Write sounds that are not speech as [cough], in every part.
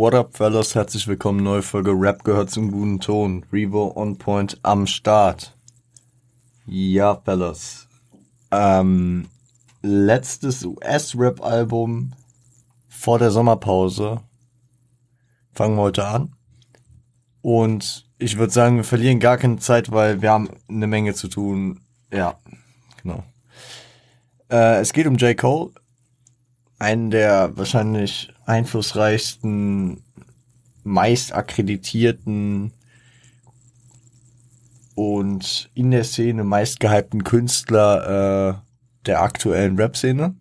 What up, fellas? Herzlich willkommen. Neue Folge Rap gehört zum guten Ton. Revo on point am Start. Ja, fellas. Ähm, letztes US-Rap-Album vor der Sommerpause. Fangen wir heute an. Und ich würde sagen, wir verlieren gar keine Zeit, weil wir haben eine Menge zu tun. Ja, genau. Äh, es geht um J. Cole einen der wahrscheinlich einflussreichsten, meist akkreditierten und in der Szene meist gehypten Künstler äh, der aktuellen Rap-Szene.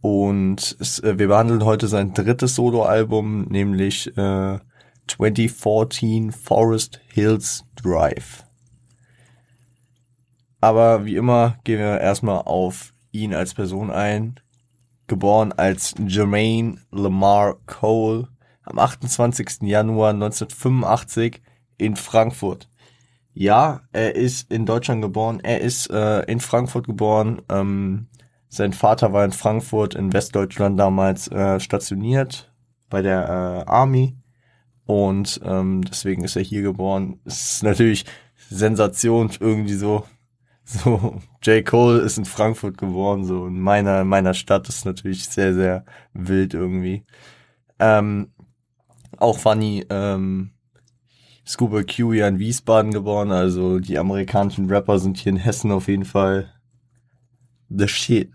Und es, äh, wir behandeln heute sein drittes Soloalbum, nämlich äh, 2014 Forest Hills Drive. Aber wie immer gehen wir erstmal auf ihn als Person ein. Geboren als Jermaine Lamar Cole am 28. Januar 1985 in Frankfurt. Ja, er ist in Deutschland geboren. Er ist äh, in Frankfurt geboren. Ähm, sein Vater war in Frankfurt in Westdeutschland damals äh, stationiert bei der äh, Army und ähm, deswegen ist er hier geboren. Es ist natürlich Sensation irgendwie so [laughs] so, J. Cole ist in Frankfurt geboren, so in meiner, in meiner Stadt ist natürlich sehr, sehr wild irgendwie. Ähm, auch funny, ähm, Scuba Q ja in Wiesbaden geboren, also die amerikanischen Rapper sind hier in Hessen auf jeden Fall the shit.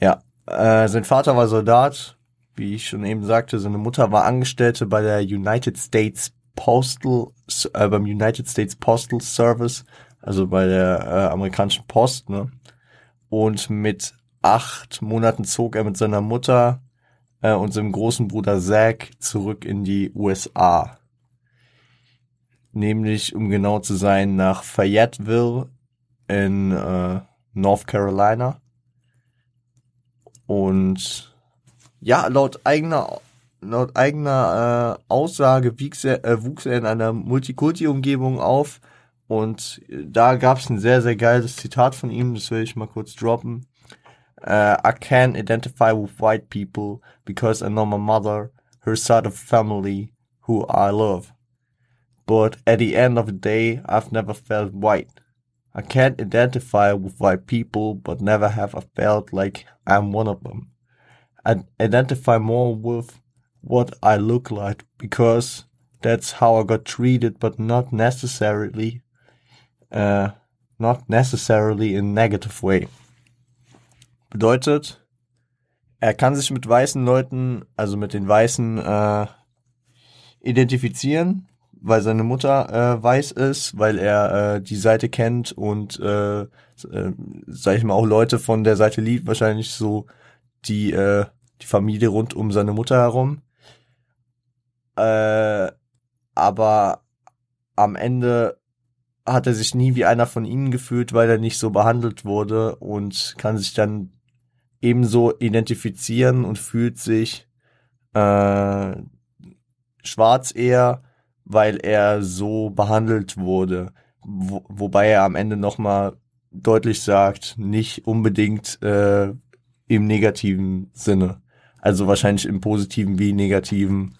Ja, äh, sein Vater war Soldat, wie ich schon eben sagte, seine Mutter war Angestellte bei der United States Postal, äh, beim United States Postal Service also bei der äh, amerikanischen Post, ne? Und mit acht Monaten zog er mit seiner Mutter äh, und seinem großen Bruder Zack zurück in die USA. Nämlich, um genau zu sein, nach Fayetteville in äh, North Carolina. Und ja, laut eigener laut eigener äh, Aussage wuchs er, äh, wuchs er in einer Multikulti-Umgebung auf, und da gab es ein sehr, sehr geiles Zitat von ihm, das will ich mal kurz droppen. Uh, I can't identify with white people because I know my mother, her side of family, who I love. But at the end of the day, I've never felt white. I can't identify with white people, but never have I felt like I'm one of them. I identify more with what I look like because that's how I got treated, but not necessarily uh, not necessarily in negative way. Bedeutet, er kann sich mit weißen Leuten, also mit den Weißen, äh, identifizieren, weil seine Mutter äh, weiß ist, weil er äh, die Seite kennt und, äh, äh, sag ich mal, auch Leute von der Seite liebt, wahrscheinlich so die, äh, die Familie rund um seine Mutter herum. Äh, aber am Ende hat er sich nie wie einer von ihnen gefühlt, weil er nicht so behandelt wurde und kann sich dann ebenso identifizieren und fühlt sich äh, schwarz eher, weil er so behandelt wurde. Wo, wobei er am Ende nochmal deutlich sagt, nicht unbedingt äh, im negativen Sinne. Also wahrscheinlich im positiven wie negativen.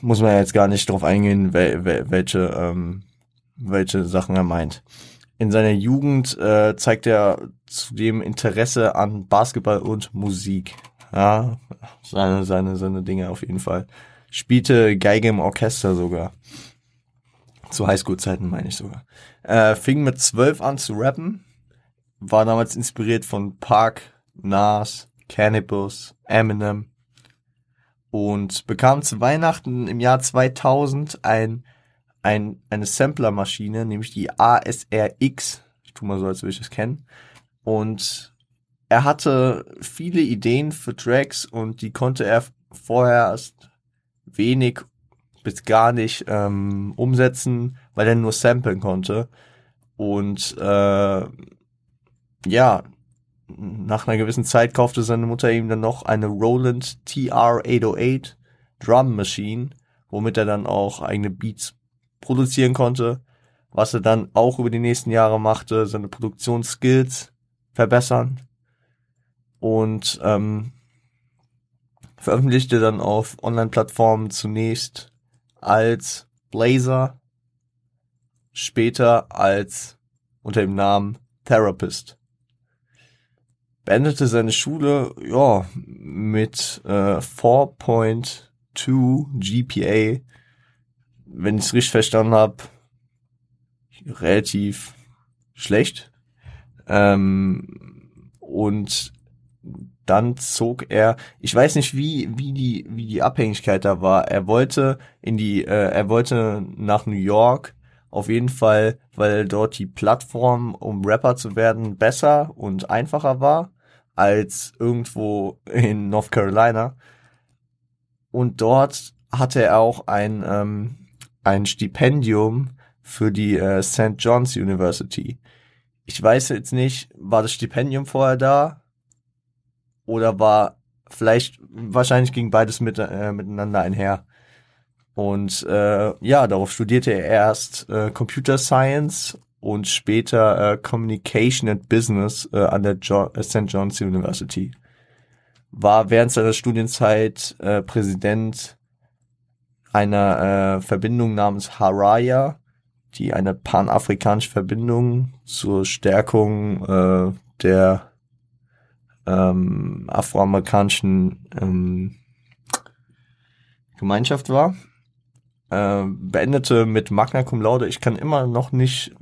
Muss man jetzt gar nicht drauf eingehen, wel, wel, welche ähm, welche Sachen er meint. In seiner Jugend äh, zeigt er zudem Interesse an Basketball und Musik. Ja, seine, seine, seine Dinge auf jeden Fall. Spielte Geige im Orchester sogar. Zu Highschool-Zeiten meine ich sogar. Äh, fing mit zwölf an zu rappen. War damals inspiriert von Park, Nas, Cannibals, Eminem. Und bekam zu Weihnachten im Jahr 2000 ein ein, eine Samplermaschine, nämlich die ASRX. Ich tu mal so, als würde ich das kennen. Und er hatte viele Ideen für Tracks und die konnte er vorher erst wenig bis gar nicht ähm, umsetzen, weil er nur samplen konnte. Und äh, ja, nach einer gewissen Zeit kaufte seine Mutter ihm dann noch eine Roland TR-808 Drum Machine, womit er dann auch eigene Beats produzieren konnte, was er dann auch über die nächsten Jahre machte, seine Produktionsskills verbessern. Und ähm, veröffentlichte dann auf Online-Plattformen zunächst als Blazer, später als unter dem Namen Therapist. Beendete seine Schule, ja, mit äh, 4.2 GPA, wenn ich es richtig verstanden habe, relativ schlecht. Ähm, und dann zog er, ich weiß nicht wie wie die wie die Abhängigkeit da war. Er wollte in die, äh, er wollte nach New York auf jeden Fall, weil dort die Plattform, um Rapper zu werden, besser und einfacher war als irgendwo in North Carolina. Und dort hatte er auch ein ähm, ein Stipendium für die äh, St. John's University. Ich weiß jetzt nicht, war das Stipendium vorher da? Oder war vielleicht, wahrscheinlich ging beides mit, äh, miteinander einher. Und äh, ja, darauf studierte er erst äh, Computer Science und später äh, Communication and Business äh, an der jo äh, St. John's University. War während seiner Studienzeit äh, Präsident einer äh, Verbindung namens Haraya, die eine panafrikanische Verbindung zur Stärkung äh, der ähm, afroamerikanischen ähm, Gemeinschaft war. Äh, beendete mit Magna Cum Laude. Ich kann immer noch nicht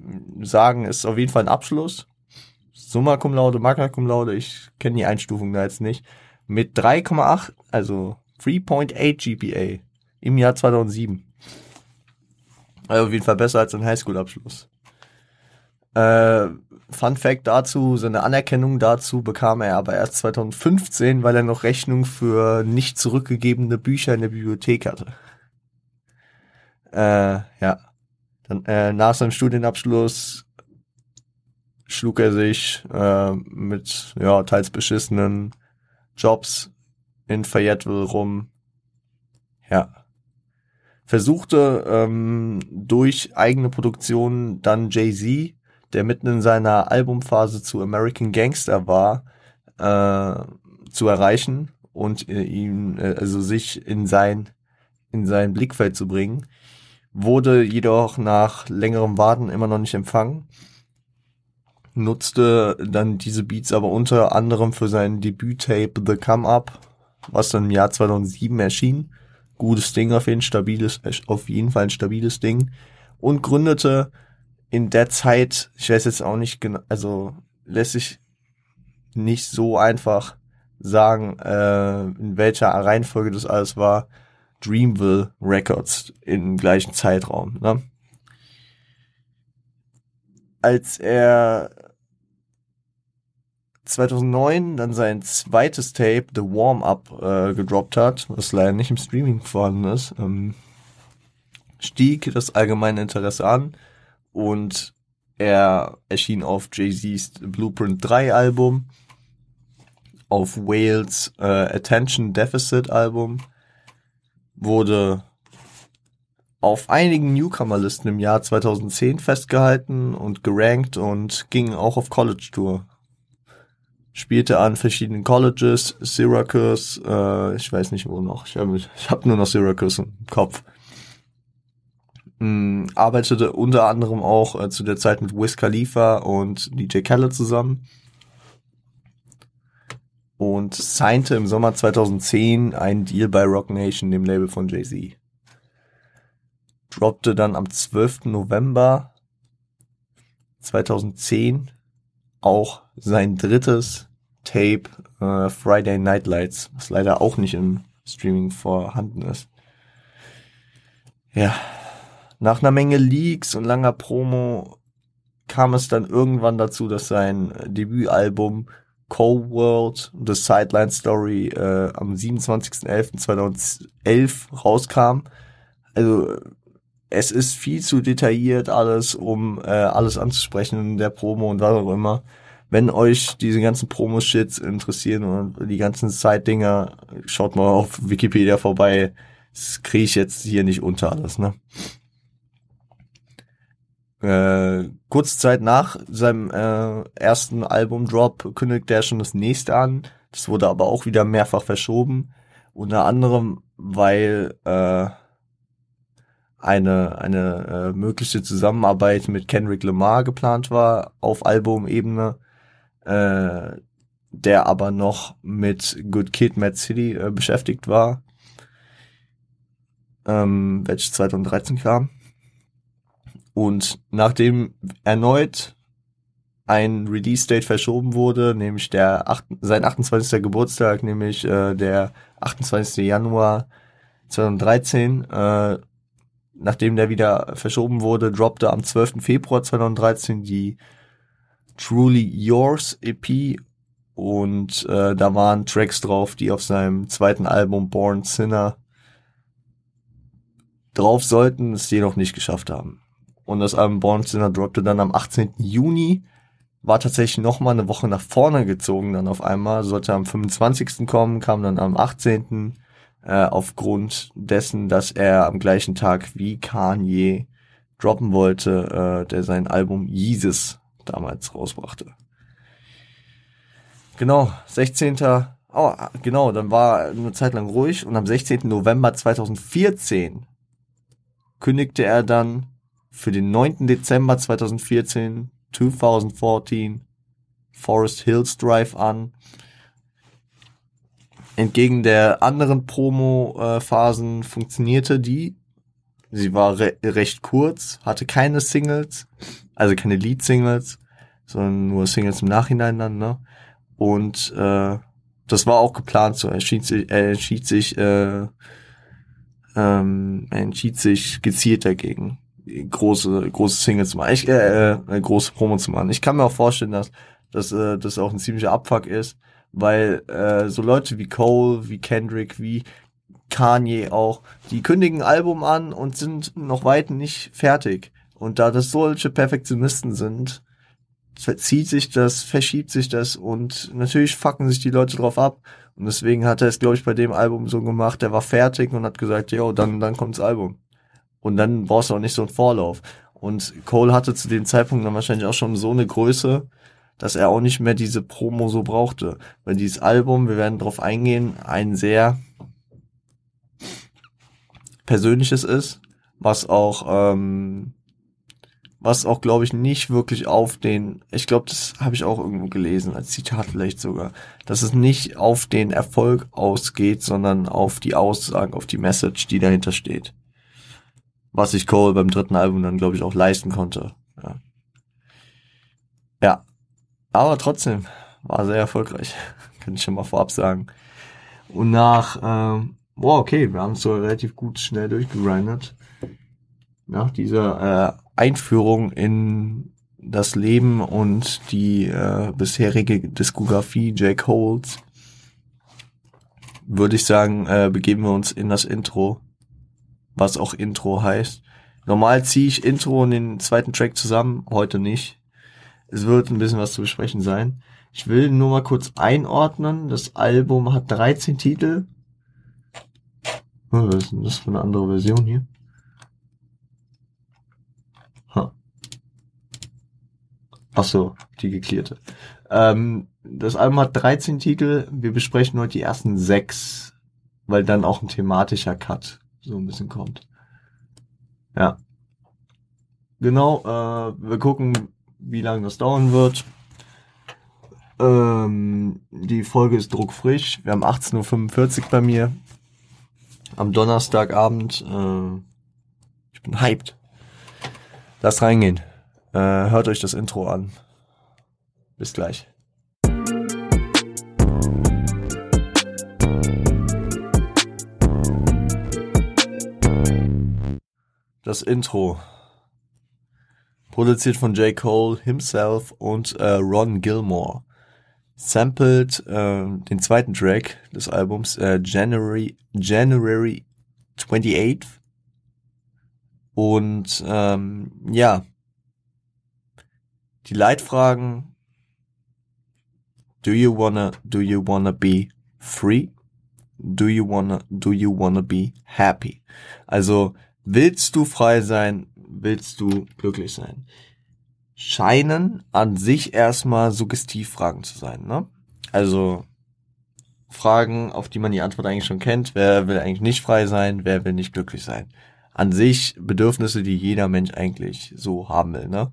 sagen, ist auf jeden Fall ein Abschluss. Summa Cum Laude, Magna Cum Laude, ich kenne die Einstufung da jetzt nicht. Mit 3,8, also 3.8 GPA im Jahr 2007. Also auf jeden Fall besser als ein Highschool-Abschluss. Äh, Fun Fact dazu, seine Anerkennung dazu bekam er aber erst 2015, weil er noch Rechnung für nicht zurückgegebene Bücher in der Bibliothek hatte. Äh, ja. Dann, äh, nach seinem Studienabschluss schlug er sich äh, mit ja, teils beschissenen Jobs in Fayetteville rum. Ja versuchte ähm, durch eigene Produktion dann Jay-Z, der mitten in seiner Albumphase zu American Gangster war, äh, zu erreichen und äh, ihn, äh, also sich in sein, in sein Blickfeld zu bringen, wurde jedoch nach längerem Warten immer noch nicht empfangen, nutzte dann diese Beats aber unter anderem für sein Debüt-Tape The Come Up, was dann im Jahr 2007 erschien gutes Ding auf jeden, stabiles, auf jeden Fall ein stabiles Ding und gründete in der Zeit, ich weiß jetzt auch nicht genau, also lässt sich nicht so einfach sagen, äh, in welcher Reihenfolge das alles war, Dreamville Records im gleichen Zeitraum. Ne? Als er 2009 dann sein zweites Tape, The Warm-Up, äh, gedroppt hat, was leider nicht im Streaming vorhanden ist, ähm, stieg das allgemeine Interesse an und er erschien auf Jay-Z's Blueprint 3 Album, auf Wales äh, Attention Deficit Album, wurde auf einigen Newcomer-Listen im Jahr 2010 festgehalten und gerankt und ging auch auf College Tour spielte an verschiedenen Colleges, Syracuse, äh, ich weiß nicht wo noch, ich habe hab nur noch Syracuse im Kopf. Ähm, arbeitete unter anderem auch äh, zu der Zeit mit Wiz Khalifa und DJ Khaled zusammen und signte im Sommer 2010 einen Deal bei Rock Nation, dem Label von Jay-Z. Droppte dann am 12. November 2010 auch sein drittes Tape äh, Friday Night Lights, was leider auch nicht im Streaming vorhanden ist. Ja, nach einer Menge Leaks und langer Promo kam es dann irgendwann dazu, dass sein Debütalbum Cold World, The Sideline Story äh, am 27.11.2011 rauskam. Also es ist viel zu detailliert alles, um äh, alles anzusprechen in der Promo und was auch immer wenn euch diese ganzen Promo-Shits interessieren und die ganzen Side-Dinger, schaut mal auf Wikipedia vorbei. Das kriege ich jetzt hier nicht unter alles, ne? Äh, kurze Zeit nach seinem äh, ersten Album-Drop kündigte er schon das nächste an. Das wurde aber auch wieder mehrfach verschoben. Unter anderem, weil äh, eine, eine äh, mögliche Zusammenarbeit mit Kendrick Lamar geplant war auf Albumebene, äh, der aber noch mit Good Kid, Mad City äh, beschäftigt war, ähm, welches 2013 kam. Und nachdem erneut ein Release-Date verschoben wurde, nämlich der 8, sein 28. Geburtstag, nämlich äh, der 28. Januar 2013, äh, nachdem der wieder verschoben wurde, droppte am 12. Februar 2013 die Truly Yours EP und äh, da waren Tracks drauf, die auf seinem zweiten Album Born Sinner drauf sollten, es jedoch nicht geschafft haben. Und das Album Born Sinner droppte dann am 18. Juni, war tatsächlich noch mal eine Woche nach vorne gezogen dann auf einmal, sollte am 25. kommen, kam dann am 18. Äh, aufgrund dessen, dass er am gleichen Tag wie Kanye droppen wollte, äh, der sein Album Jesus damals rausbrachte. Genau, 16. Oh, genau, dann war eine Zeit lang ruhig und am 16. November 2014 kündigte er dann für den 9. Dezember 2014, 2014, Forest Hills Drive an. Entgegen der anderen Promo-Phasen funktionierte die. Sie war re recht kurz, hatte keine Singles, also keine Lead-Singles, sondern nur Singles im Nachhinein dann, ne? Und äh, das war auch geplant so. Er entschied sich, er entschied sich äh, ähm, er entschied sich gezielt dagegen, große, große Singles zu machen, ich, äh, äh, große Promo zu machen. Ich kann mir auch vorstellen, dass, dass äh, das auch ein ziemlicher Abfuck ist, weil äh, so Leute wie Cole, wie Kendrick, wie Kanye auch, die kündigen ein Album an und sind noch weit nicht fertig. Und da das solche Perfektionisten sind, verzieht sich das, verschiebt sich das und natürlich fucken sich die Leute drauf ab. Und deswegen hat er es, glaube ich, bei dem Album so gemacht, der war fertig und hat gesagt, jo, dann, dann kommt's Album. Und dann brauchst du auch nicht so einen Vorlauf. Und Cole hatte zu dem Zeitpunkt dann wahrscheinlich auch schon so eine Größe, dass er auch nicht mehr diese Promo so brauchte. Weil dieses Album, wir werden darauf eingehen, ein sehr persönliches ist, was auch ähm, was auch, glaube ich, nicht wirklich auf den, ich glaube, das habe ich auch irgendwo gelesen, als Zitat vielleicht sogar, dass es nicht auf den Erfolg ausgeht, sondern auf die Aussagen, auf die Message, die dahinter steht. Was sich Cole beim dritten Album dann, glaube ich, auch leisten konnte. Ja. ja. Aber trotzdem, war sehr erfolgreich. [laughs] Kann ich schon mal vorab sagen. Und nach, ähm, boah, okay, wir haben es so relativ gut schnell durchgegrindet. Nach dieser äh, Einführung in das Leben und die äh, bisherige Diskografie Jake Holes, würde ich sagen, äh, begeben wir uns in das Intro, was auch Intro heißt. Normal ziehe ich Intro und den zweiten Track zusammen, heute nicht. Es wird ein bisschen was zu besprechen sein. Ich will nur mal kurz einordnen. Das Album hat 13 Titel. Oh, was ist denn das für eine andere Version hier? Ach so, die geklärt. Ähm, das Album hat 13 Titel. Wir besprechen heute die ersten sechs, weil dann auch ein thematischer Cut so ein bisschen kommt. Ja. Genau, äh, wir gucken, wie lange das dauern wird. Ähm, die Folge ist druckfrisch. Wir haben 18.45 Uhr bei mir. Am Donnerstagabend. Äh, ich bin hyped. Lass reingehen. Äh, hört euch das Intro an. Bis gleich. Das Intro. Produziert von J. Cole himself und äh, Ron Gilmore. Sampled äh, den zweiten Track des Albums äh, January, January 28th. Und ähm, ja, die Leitfragen Do you wanna do you wanna be free? Do you wanna do you wanna be happy? Also willst du frei sein? Willst du glücklich sein? Scheinen an sich erstmal Suggestivfragen zu sein, ne? Also Fragen, auf die man die Antwort eigentlich schon kennt. Wer will eigentlich nicht frei sein? Wer will nicht glücklich sein? An sich Bedürfnisse, die jeder Mensch eigentlich so haben will, ne?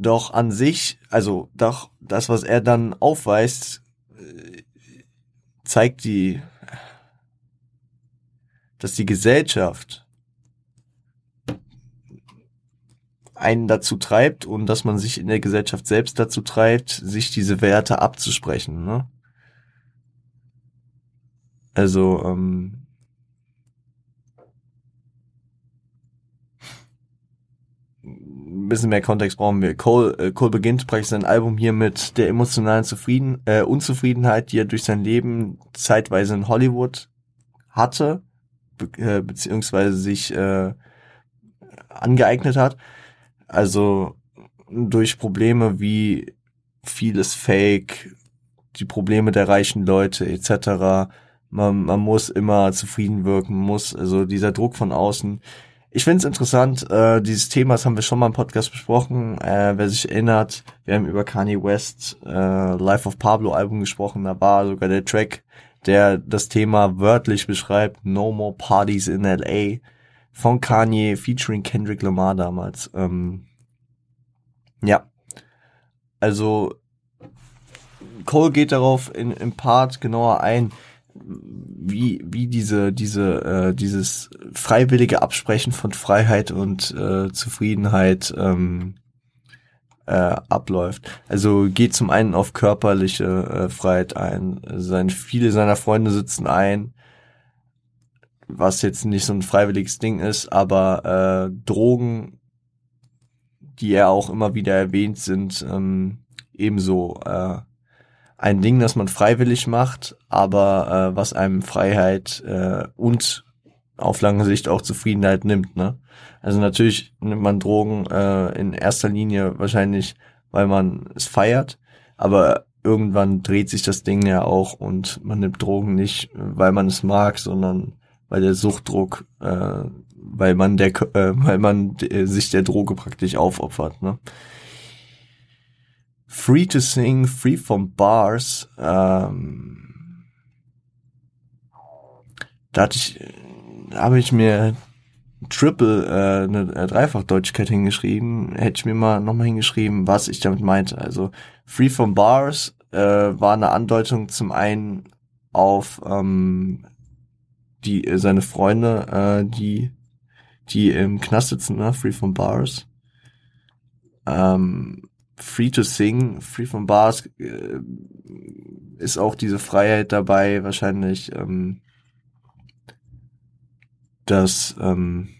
Doch an sich, also doch das, was er dann aufweist, äh, zeigt die, dass die Gesellschaft einen dazu treibt und dass man sich in der Gesellschaft selbst dazu treibt, sich diese Werte abzusprechen. Ne? Also ähm, ein bisschen mehr Kontext brauchen wir. Cole, äh, Cole beginnt praktisch sein Album hier mit der emotionalen Zufrieden, äh, Unzufriedenheit, die er durch sein Leben zeitweise in Hollywood hatte, be äh, beziehungsweise sich äh, angeeignet hat. Also durch Probleme wie vieles Fake, die Probleme der reichen Leute etc. Man, man muss immer zufrieden wirken, muss, also dieser Druck von außen. Ich finde es interessant, äh, dieses Thema, das haben wir schon mal im Podcast besprochen. Äh, wer sich erinnert, wir haben über Kanye West äh, Life of Pablo Album gesprochen, da war sogar der Track, der das Thema wörtlich beschreibt, No More Parties in LA von Kanye featuring Kendrick Lamar damals. Ähm, ja. Also Cole geht darauf in, im Part genauer ein, wie wie diese diese äh, dieses freiwillige Absprechen von Freiheit und äh, Zufriedenheit ähm, äh, abläuft. Also geht zum einen auf körperliche äh, Freiheit ein. Sein, viele seiner Freunde sitzen ein, was jetzt nicht so ein freiwilliges Ding ist, aber äh, Drogen, die er auch immer wieder erwähnt, sind ähm, ebenso äh, ein Ding, das man freiwillig macht, aber äh, was einem Freiheit äh, und auf lange Sicht auch Zufriedenheit nimmt. Ne? Also natürlich nimmt man Drogen äh, in erster Linie wahrscheinlich, weil man es feiert, aber irgendwann dreht sich das Ding ja auch und man nimmt Drogen nicht, weil man es mag, sondern weil der Suchtdruck, äh, weil man der, äh, weil man äh, sich der Droge praktisch aufopfert. Ne? Free to Sing, Free from Bars. Ähm, da hatte ich, habe ich mir Triple, äh, eine äh, Dreifachdeutschkeit hingeschrieben. Hätte ich mir mal nochmal hingeschrieben, was ich damit meinte. Also Free from Bars äh, war eine Andeutung zum einen auf ähm, die äh, seine Freunde, äh, die die im Knast sitzen, ne? Free from Bars. Ähm, free to sing, free from bars, äh, ist auch diese Freiheit dabei, wahrscheinlich, ähm, dass, ähm,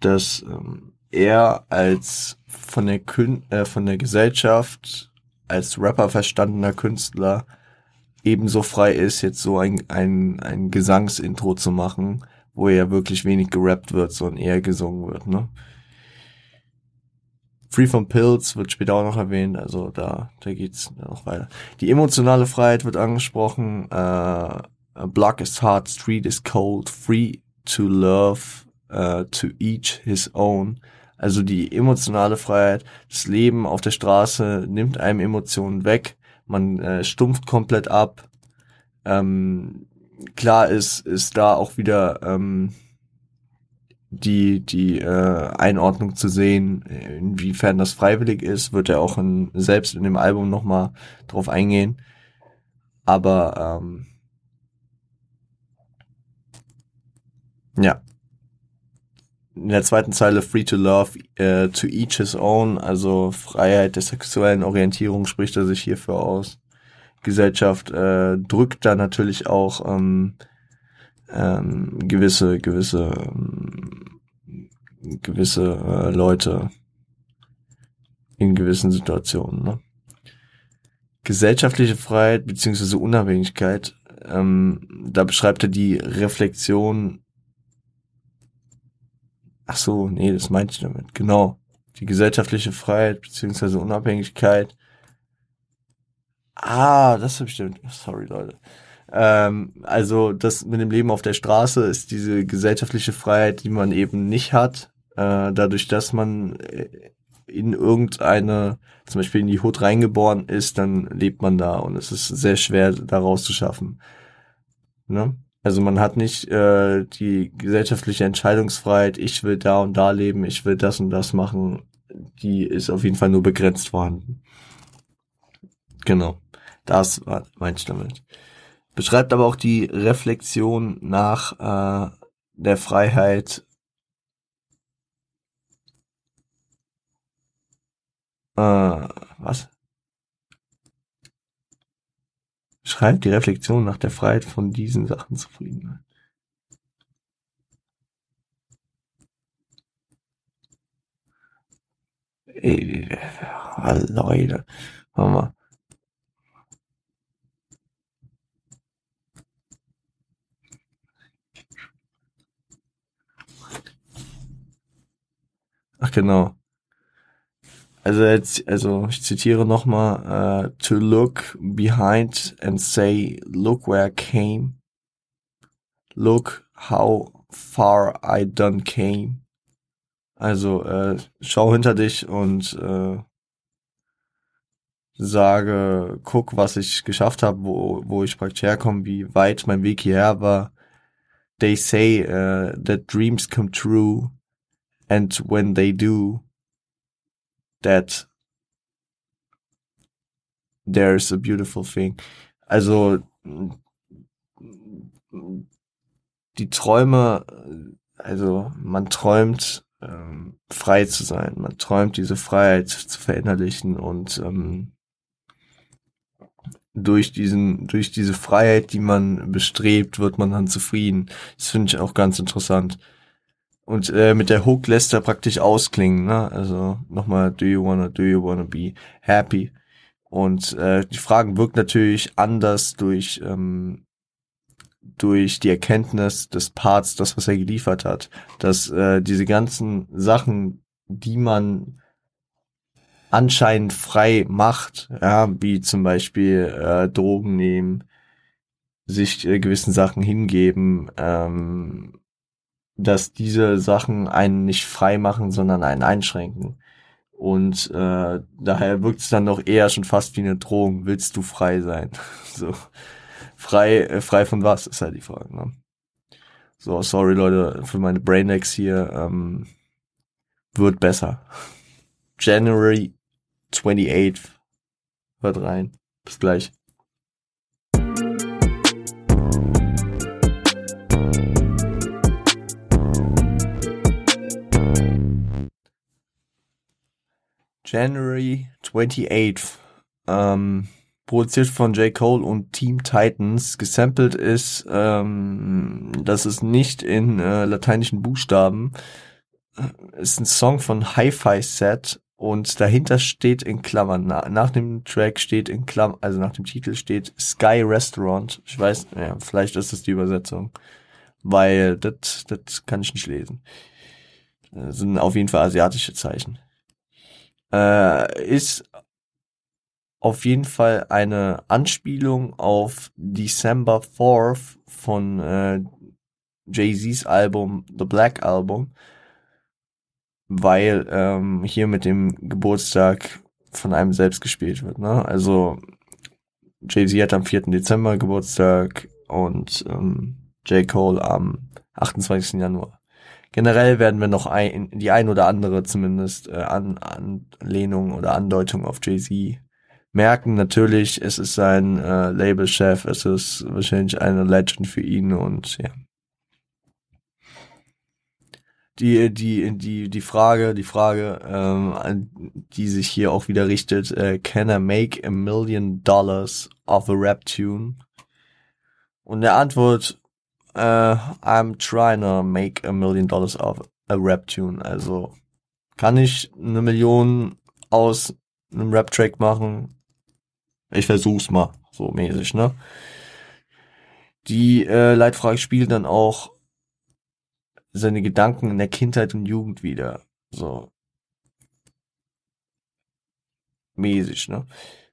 dass ähm, er als von der Kün äh, von der Gesellschaft als Rapper verstandener Künstler ebenso frei ist, jetzt so ein, ein, ein Gesangsintro zu machen, wo ja wirklich wenig gerappt wird, sondern eher gesungen wird, ne? Free from Pills wird später auch noch erwähnt, also da, da geht's noch weiter. Die emotionale Freiheit wird angesprochen. A block is hard, street is cold, free to love, uh, to each his own. Also die emotionale Freiheit, das Leben auf der Straße nimmt einem Emotionen weg, man äh, stumpft komplett ab. Ähm, klar ist, ist da auch wieder ähm, die, die äh, Einordnung zu sehen, inwiefern das freiwillig ist, wird er auch in, selbst in dem Album nochmal drauf eingehen. Aber ähm, ja. In der zweiten Zeile Free to Love, äh, to each his own, also Freiheit der sexuellen Orientierung spricht er sich hierfür aus. Gesellschaft äh, drückt da natürlich auch ähm, ähm, gewisse, gewisse, ähm, gewisse äh, Leute in gewissen Situationen. Ne? Gesellschaftliche Freiheit beziehungsweise Unabhängigkeit, ähm, da beschreibt er die Reflexion. Ach so, nee, das meinte ich damit. Genau. Die gesellschaftliche Freiheit beziehungsweise Unabhängigkeit. Ah, das habe ich damit. Sorry, Leute. Ähm, also das mit dem Leben auf der Straße ist diese gesellschaftliche Freiheit, die man eben nicht hat, äh, dadurch, dass man äh, in irgendeine, zum Beispiel in die Hut reingeboren ist, dann lebt man da und es ist sehr schwer, da rauszuschaffen. Ne? Also man hat nicht äh, die gesellschaftliche Entscheidungsfreiheit, ich will da und da leben, ich will das und das machen, die ist auf jeden Fall nur begrenzt vorhanden. Genau, das meinte ich damit. Beschreibt aber auch die Reflexion nach äh, der Freiheit äh, was? Schreibt die Reflexion nach der Freiheit von diesen Sachen zufrieden. Ey, Leute, warte mal. Ach genau. Also jetzt, also ich zitiere nochmal, uh, to look behind and say, look where I came. Look how far I done came. Also äh, schau hinter dich und äh, sage, guck, was ich geschafft habe, wo, wo ich praktisch herkomme, wie weit mein Weg hierher war. They say uh, that dreams come true and when they do, that there's a beautiful thing. Also die Träume, also man träumt ähm, frei zu sein, man träumt diese Freiheit zu verinnerlichen und ähm, durch diesen, durch diese Freiheit, die man bestrebt, wird man dann zufrieden. Das finde ich auch ganz interessant. Und äh, mit der Hook lässt er praktisch ausklingen, ne? Also nochmal, do you wanna, do you wanna be happy? Und äh, die Fragen wirkt natürlich anders durch ähm, durch die Erkenntnis des Parts, das was er geliefert hat, dass äh, diese ganzen Sachen, die man anscheinend frei macht, ja, wie zum Beispiel äh, Drogen nehmen, sich äh, gewissen Sachen hingeben, ähm, dass diese Sachen einen nicht frei machen, sondern einen einschränken. Und äh, daher wirkt es dann noch eher schon fast wie eine Drohung. Willst du frei sein? [laughs] so frei, äh, frei von was ist halt die Frage. Ne? So, sorry Leute für meine Braindex hier. Ähm, wird besser. January 28th. Hört rein. Bis gleich. January 28th. Ähm, produziert von J. Cole und Team Titans. Gesampelt ist, ähm, das ist nicht in äh, lateinischen Buchstaben. Äh, ist ein Song von Hi-Fi Set und dahinter steht in Klammern, na, nach dem Track steht in Klammern, also nach dem Titel steht Sky Restaurant. Ich weiß, ja, vielleicht ist das die Übersetzung, weil das, das kann ich nicht lesen. Das sind auf jeden Fall asiatische Zeichen äh, ist auf jeden Fall eine Anspielung auf December 4th von äh, Jay-Z's Album The Black Album, weil ähm, hier mit dem Geburtstag von einem selbst gespielt wird. Ne? Also Jay-Z hat am 4. Dezember Geburtstag und ähm, J. Cole am 28. Januar. Generell werden wir noch ein, die ein oder andere zumindest äh, an, Anlehnung oder Andeutung auf Jay-Z merken. Natürlich, es ist sein äh, Labelchef, es ist wahrscheinlich eine Legend für ihn und ja. Die, die, die, die Frage, die Frage, ähm, die sich hier auch wieder richtet, äh, can I make a million dollars off a rap tune? Und der Antwort Uh, I'm trying to make a million dollars off a rap tune. Also kann ich eine Million aus einem Rap-Track machen? Ich versuch's mal, so mäßig, ne? Die äh, Leitfrage spielt dann auch seine Gedanken in der Kindheit und Jugend wieder. So. Mäßig, ne?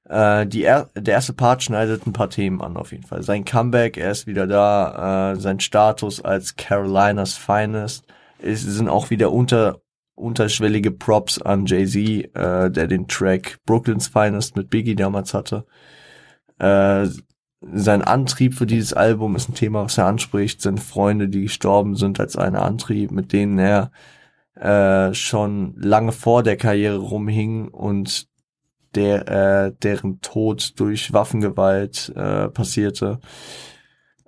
Äh, die er der erste Part schneidet ein paar Themen an, auf jeden Fall. Sein Comeback, er ist wieder da, äh, sein Status als Carolinas Finest ist, sind auch wieder unter unterschwellige Props an Jay-Z, äh, der den Track Brooklyn's Finest mit Biggie damals hatte. Äh, sein Antrieb für dieses Album ist ein Thema, was er anspricht, sind Freunde, die gestorben sind als ein Antrieb, mit denen er äh, schon lange vor der Karriere rumhing und der, äh, deren Tod durch Waffengewalt äh, passierte.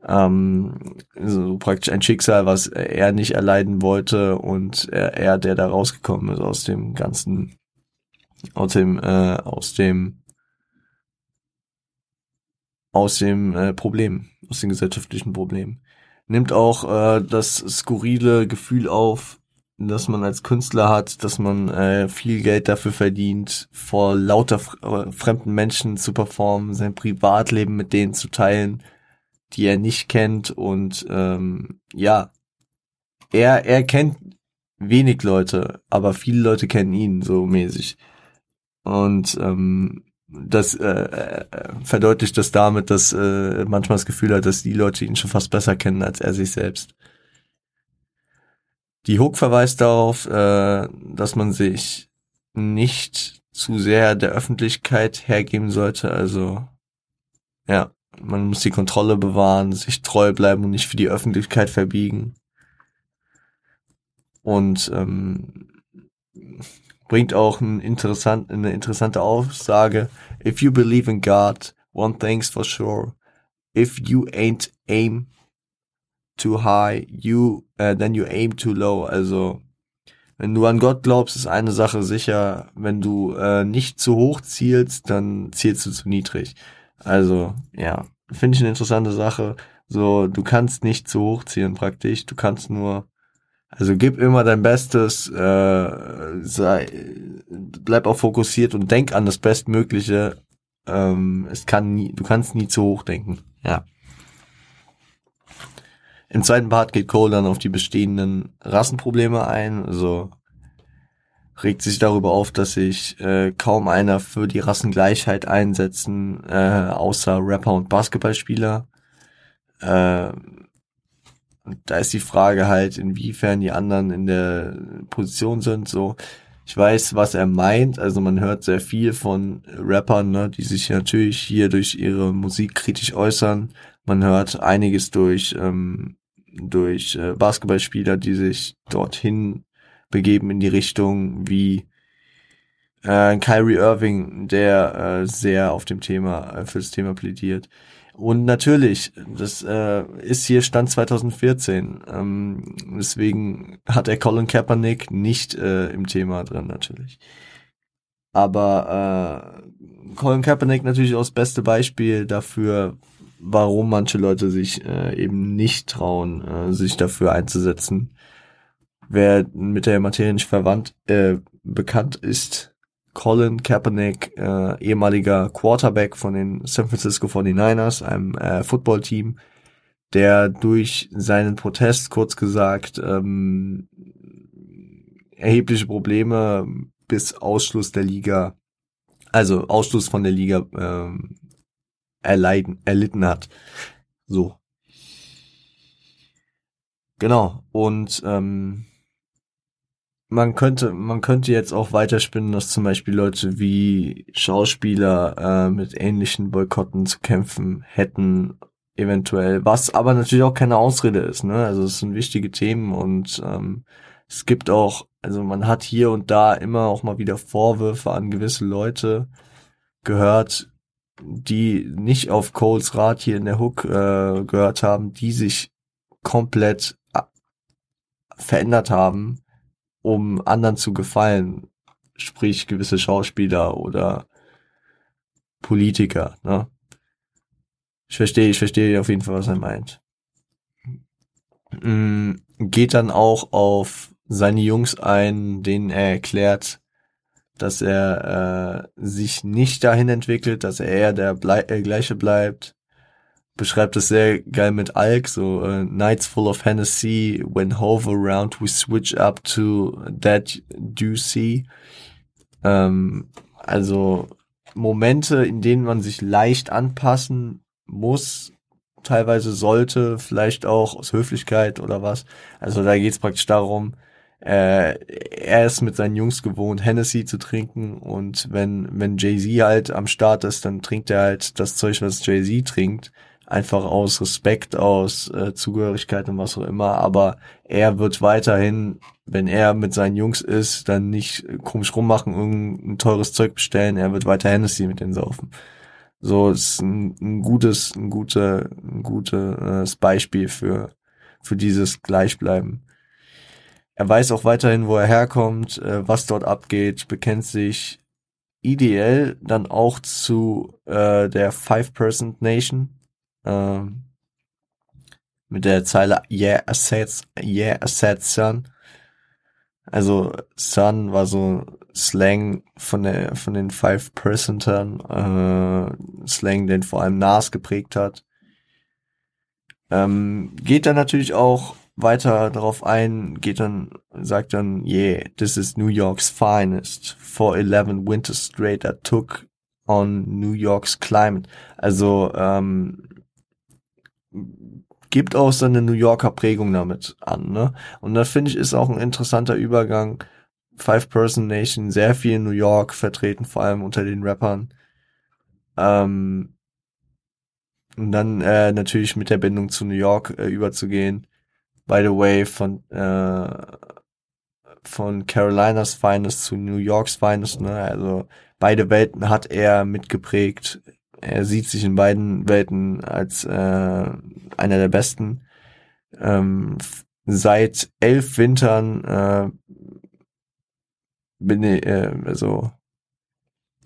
Ähm, so praktisch ein Schicksal, was er nicht erleiden wollte und er, er der da rausgekommen ist aus dem ganzen, aus dem, äh, aus dem, aus dem äh, Problem, aus dem gesellschaftlichen Problem. Nimmt auch äh, das skurrile Gefühl auf, dass man als Künstler hat, dass man äh, viel Geld dafür verdient, vor lauter äh, fremden Menschen zu performen, sein Privatleben mit denen zu teilen, die er nicht kennt und ähm, ja, er er kennt wenig Leute, aber viele Leute kennen ihn so mäßig und ähm, das äh, äh, verdeutlicht das damit, dass äh, manchmal das Gefühl hat, dass die Leute ihn schon fast besser kennen als er sich selbst. Die Hook verweist darauf, äh, dass man sich nicht zu sehr der Öffentlichkeit hergeben sollte. Also ja, man muss die Kontrolle bewahren, sich treu bleiben und nicht für die Öffentlichkeit verbiegen. Und ähm, bringt auch ein interessant, eine interessante Aussage. If you believe in God, one thing's for sure. If you ain't aim too high, you uh, then you aim too low. Also wenn du an Gott glaubst, ist eine Sache sicher. Wenn du äh, nicht zu hoch zielst, dann zielst du zu niedrig. Also ja, finde ich eine interessante Sache. So, du kannst nicht zu hoch zielen praktisch. Du kannst nur, also gib immer dein Bestes, äh, sei, bleib auch fokussiert und denk an das Bestmögliche. Ähm, es kann nie, du kannst nie zu hoch denken. Ja. Im zweiten Part geht Cole dann auf die bestehenden Rassenprobleme ein. Also regt sich darüber auf, dass sich äh, kaum einer für die Rassengleichheit einsetzen, äh, außer Rapper und Basketballspieler. Äh, da ist die Frage halt, inwiefern die anderen in der Position sind. So, ich weiß, was er meint. Also man hört sehr viel von Rappern, ne, die sich natürlich hier durch ihre Musik kritisch äußern. Man hört einiges durch ähm, durch äh, Basketballspieler, die sich dorthin begeben in die Richtung wie äh, Kyrie Irving, der äh, sehr auf dem Thema, äh, für das Thema plädiert. Und natürlich, das äh, ist hier Stand 2014. Ähm, deswegen hat er Colin Kaepernick nicht äh, im Thema drin, natürlich. Aber äh, Colin Kaepernick natürlich auch das beste Beispiel dafür, warum manche Leute sich äh, eben nicht trauen, äh, sich dafür einzusetzen. Wer mit der Materie nicht verwandt, äh, bekannt ist, Colin Kaepernick, äh, ehemaliger Quarterback von den San Francisco 49ers, einem äh, Footballteam, der durch seinen Protest, kurz gesagt, ähm, erhebliche Probleme bis Ausschluss der Liga, also Ausschluss von der Liga ähm, erleiden, erlitten hat. So. Genau. Und ähm, man könnte, man könnte jetzt auch weiterspinnen, dass zum Beispiel Leute wie Schauspieler äh, mit ähnlichen Boykotten zu kämpfen hätten, eventuell, was aber natürlich auch keine Ausrede ist, ne? Also es sind wichtige Themen und ähm, es gibt auch, also man hat hier und da immer auch mal wieder Vorwürfe an gewisse Leute gehört, die nicht auf Coles Rat hier in der Hook äh, gehört haben, die sich komplett äh, verändert haben um anderen zu gefallen, sprich gewisse Schauspieler oder Politiker, ne? Ich verstehe, ich verstehe auf jeden Fall, was er meint. Mm, geht dann auch auf seine Jungs ein, denen er erklärt, dass er äh, sich nicht dahin entwickelt, dass er eher der Blei äh, gleiche bleibt, beschreibt es sehr geil mit Alk, so uh, Nights full of Hennessy, when hove around, we switch up to that see. Ähm, also Momente, in denen man sich leicht anpassen muss, teilweise sollte, vielleicht auch aus Höflichkeit oder was. Also da geht es praktisch darum, äh, er ist mit seinen Jungs gewohnt, Hennessy zu trinken und wenn, wenn Jay-Z halt am Start ist, dann trinkt er halt das Zeug, was Jay-Z trinkt, einfach aus Respekt, aus äh, Zugehörigkeit und was auch immer, aber er wird weiterhin, wenn er mit seinen Jungs ist, dann nicht komisch rummachen, irgendein teures Zeug bestellen, er wird weiter Hennessy mit denen saufen. So ist ein, ein gutes, ein gute, ein gutes äh, Beispiel für, für dieses Gleichbleiben. Er weiß auch weiterhin, wo er herkommt, äh, was dort abgeht, bekennt sich ideell dann auch zu äh, der Five-Person Nation äh, mit der Zeile Yeah, Assets, Yeah, Assets Son. Also Son war so Slang von der von den Five Percentern, äh, Slang, den vor allem Nas geprägt hat. Ähm, geht dann natürlich auch weiter darauf ein, geht dann, sagt dann, yeah, this is New York's finest. For 11 winters straight that took on New York's climate. Also, ähm, gibt auch so eine New Yorker Prägung damit an, ne? Und da finde ich, ist auch ein interessanter Übergang. Five Person Nation, sehr viel New York vertreten, vor allem unter den Rappern. Ähm, und dann äh, natürlich mit der Bindung zu New York äh, überzugehen by the way, von, äh, von Carolinas Finest zu New Yorks Finest, ne? Also beide Welten hat er mitgeprägt. Er sieht sich in beiden Welten als äh, einer der besten. Ähm, seit elf Wintern äh, bin ich, äh, also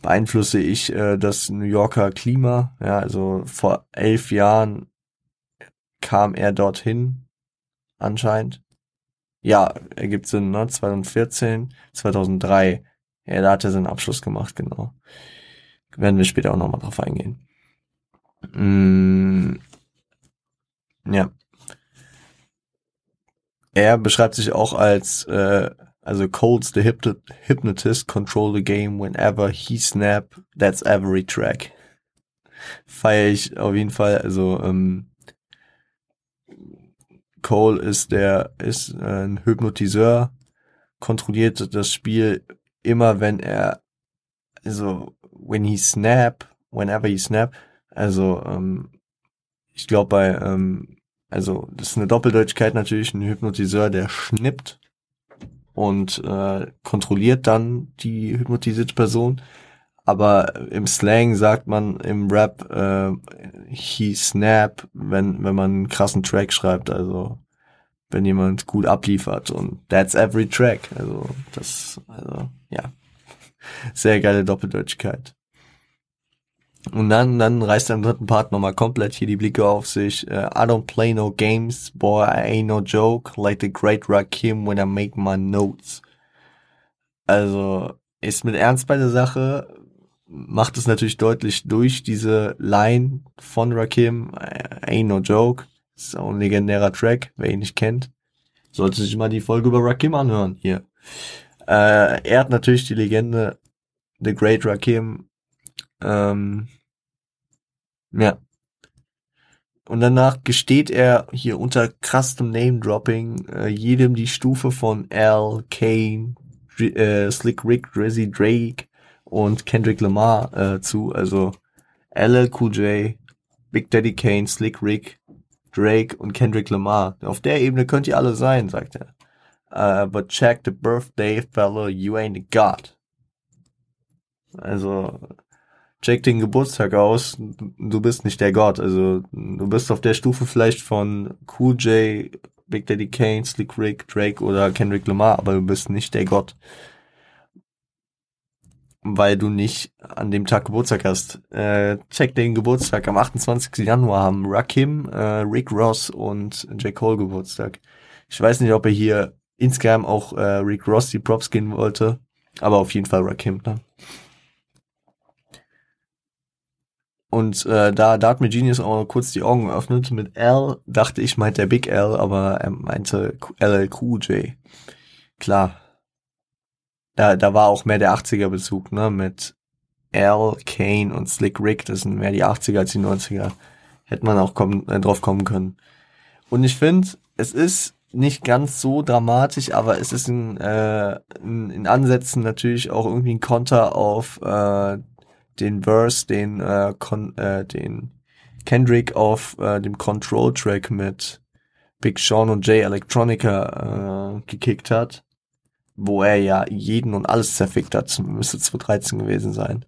beeinflusse ich äh, das New Yorker Klima. Ja, also vor elf Jahren kam er dorthin anscheinend. Ja, ergibt Sinn, ne? 2014, 2003. Ja, da hat er seinen Abschluss gemacht, genau. Werden wir später auch nochmal drauf eingehen. Mm, ja. Er beschreibt sich auch als, äh, also Cole's the Hypnotist control the game whenever he snap, that's every track. Feier ich auf jeden Fall, also ähm, Cole ist der, ist ein Hypnotiseur, kontrolliert das Spiel immer, wenn er, also, when he snap, whenever he snap, also, ähm, ich glaube bei, ähm, also, das ist eine Doppeldeutigkeit natürlich, ein Hypnotiseur, der schnippt und äh, kontrolliert dann die hypnotisierte Person. Aber im Slang sagt man im Rap äh, he snap, wenn wenn man einen krassen Track schreibt, also wenn jemand gut abliefert und that's every track, also das also ja. Sehr geile Doppeldeutigkeit. Und dann, dann reißt er im dritten Part nochmal komplett hier die Blicke auf sich. Uh, I don't play no games, boy, I ain't no joke, like the great Rakim when I make my notes. Also, ist mit Ernst bei der Sache, macht es natürlich deutlich durch diese Line von Rakim, Ain't No Joke, ist auch ein legendärer Track, wer ihn nicht kennt, sollte sich mal die Folge über Rakim anhören, hier. Äh, er hat natürlich die Legende The Great Rakim, ähm, ja. Und danach gesteht er hier unter custom Name Dropping äh, jedem die Stufe von Al, Kane, äh, Slick Rick, Drizzy Drake, und Kendrick Lamar äh, zu, also LL Cool J, Big Daddy Kane, Slick Rick, Drake und Kendrick Lamar. Auf der Ebene könnt ihr alle sein, sagt er. Uh, but check the birthday, fellow, you ain't a god. Also, check den Geburtstag aus, du bist nicht der Gott. Also, du bist auf der Stufe vielleicht von Cool J, Big Daddy Kane, Slick Rick, Drake oder Kendrick Lamar, aber du bist nicht der Gott weil du nicht an dem Tag Geburtstag hast. Äh, check den Geburtstag. Am 28. Januar haben Rakim, äh, Rick Ross und J. Cole Geburtstag. Ich weiß nicht, ob er hier insgeheim auch äh, Rick Ross die Props gehen wollte, aber auf jeden Fall Rakim. Ne? Und äh, da, da hat Genius auch kurz die Augen geöffnet. Mit L dachte ich, meint der Big L, aber er meinte LLQJ. Klar, da, da war auch mehr der 80er-Bezug, ne, mit Al, Kane und Slick Rick, das sind mehr die 80er als die 90er. Hätte man auch kommen, äh, drauf kommen können. Und ich finde, es ist nicht ganz so dramatisch, aber es ist in, äh, in, in Ansätzen natürlich auch irgendwie ein Konter auf äh, den Verse, den, äh, Con, äh, den Kendrick auf äh, dem Control-Track mit Big Sean und Jay Electronica äh, gekickt hat, wo er ja jeden und alles zerfickt hat. Müsste 2013 gewesen sein.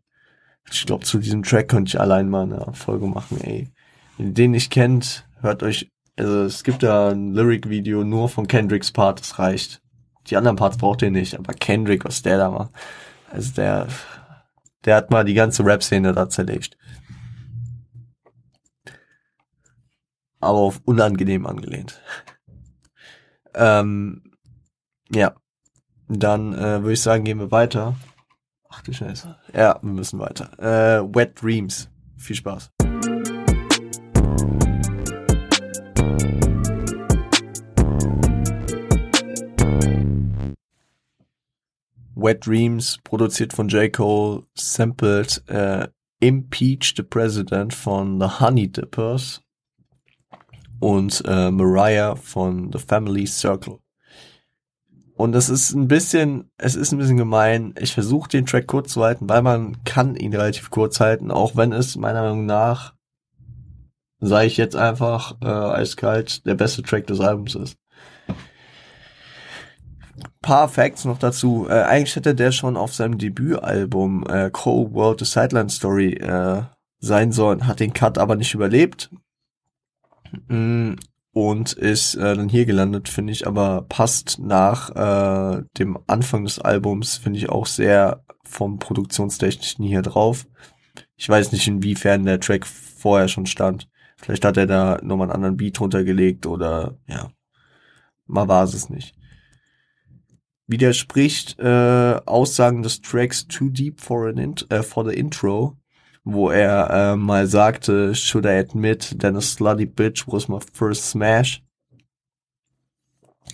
Ich glaube, zu diesem Track könnte ich allein mal eine Folge machen, ey. Wenn ihr den nicht kennt, hört euch, also es gibt da ein Lyric-Video nur von Kendricks Part, das reicht. Die anderen Parts braucht ihr nicht, aber Kendrick, was der da macht. Also der, der hat mal die ganze Rap-Szene da zerlegt. Aber auf unangenehm angelehnt. [laughs] ähm, ja. Dann äh, würde ich sagen, gehen wir weiter. Ach du Scheiße. Ja, wir müssen weiter. Äh, Wet Dreams. Viel Spaß. Wet Dreams, produziert von J. Cole, sampled äh, Impeach the President von The Honey Dippers und äh, Mariah von The Family Circle. Und es ist ein bisschen, es ist ein bisschen gemein. Ich versuche den Track kurz zu halten, weil man kann ihn relativ kurz halten, auch wenn es meiner Meinung nach, sage ich jetzt einfach äh, eiskalt, der beste Track des Albums ist paar Facts noch dazu. Äh, eigentlich hätte der schon auf seinem Debütalbum äh, Cold World The Sideline Story äh, sein sollen, hat den Cut aber nicht überlebt mm, und ist äh, dann hier gelandet, finde ich, aber passt nach äh, dem Anfang des Albums, finde ich auch sehr vom Produktionstechnischen hier drauf. Ich weiß nicht, inwiefern der Track vorher schon stand. Vielleicht hat er da nochmal einen anderen Beat runtergelegt oder ja, mal war es nicht widerspricht äh, Aussagen des Tracks Too Deep for, an int äh, for the Intro, wo er äh, mal sagte, Should I admit that a slutty bitch was my first smash?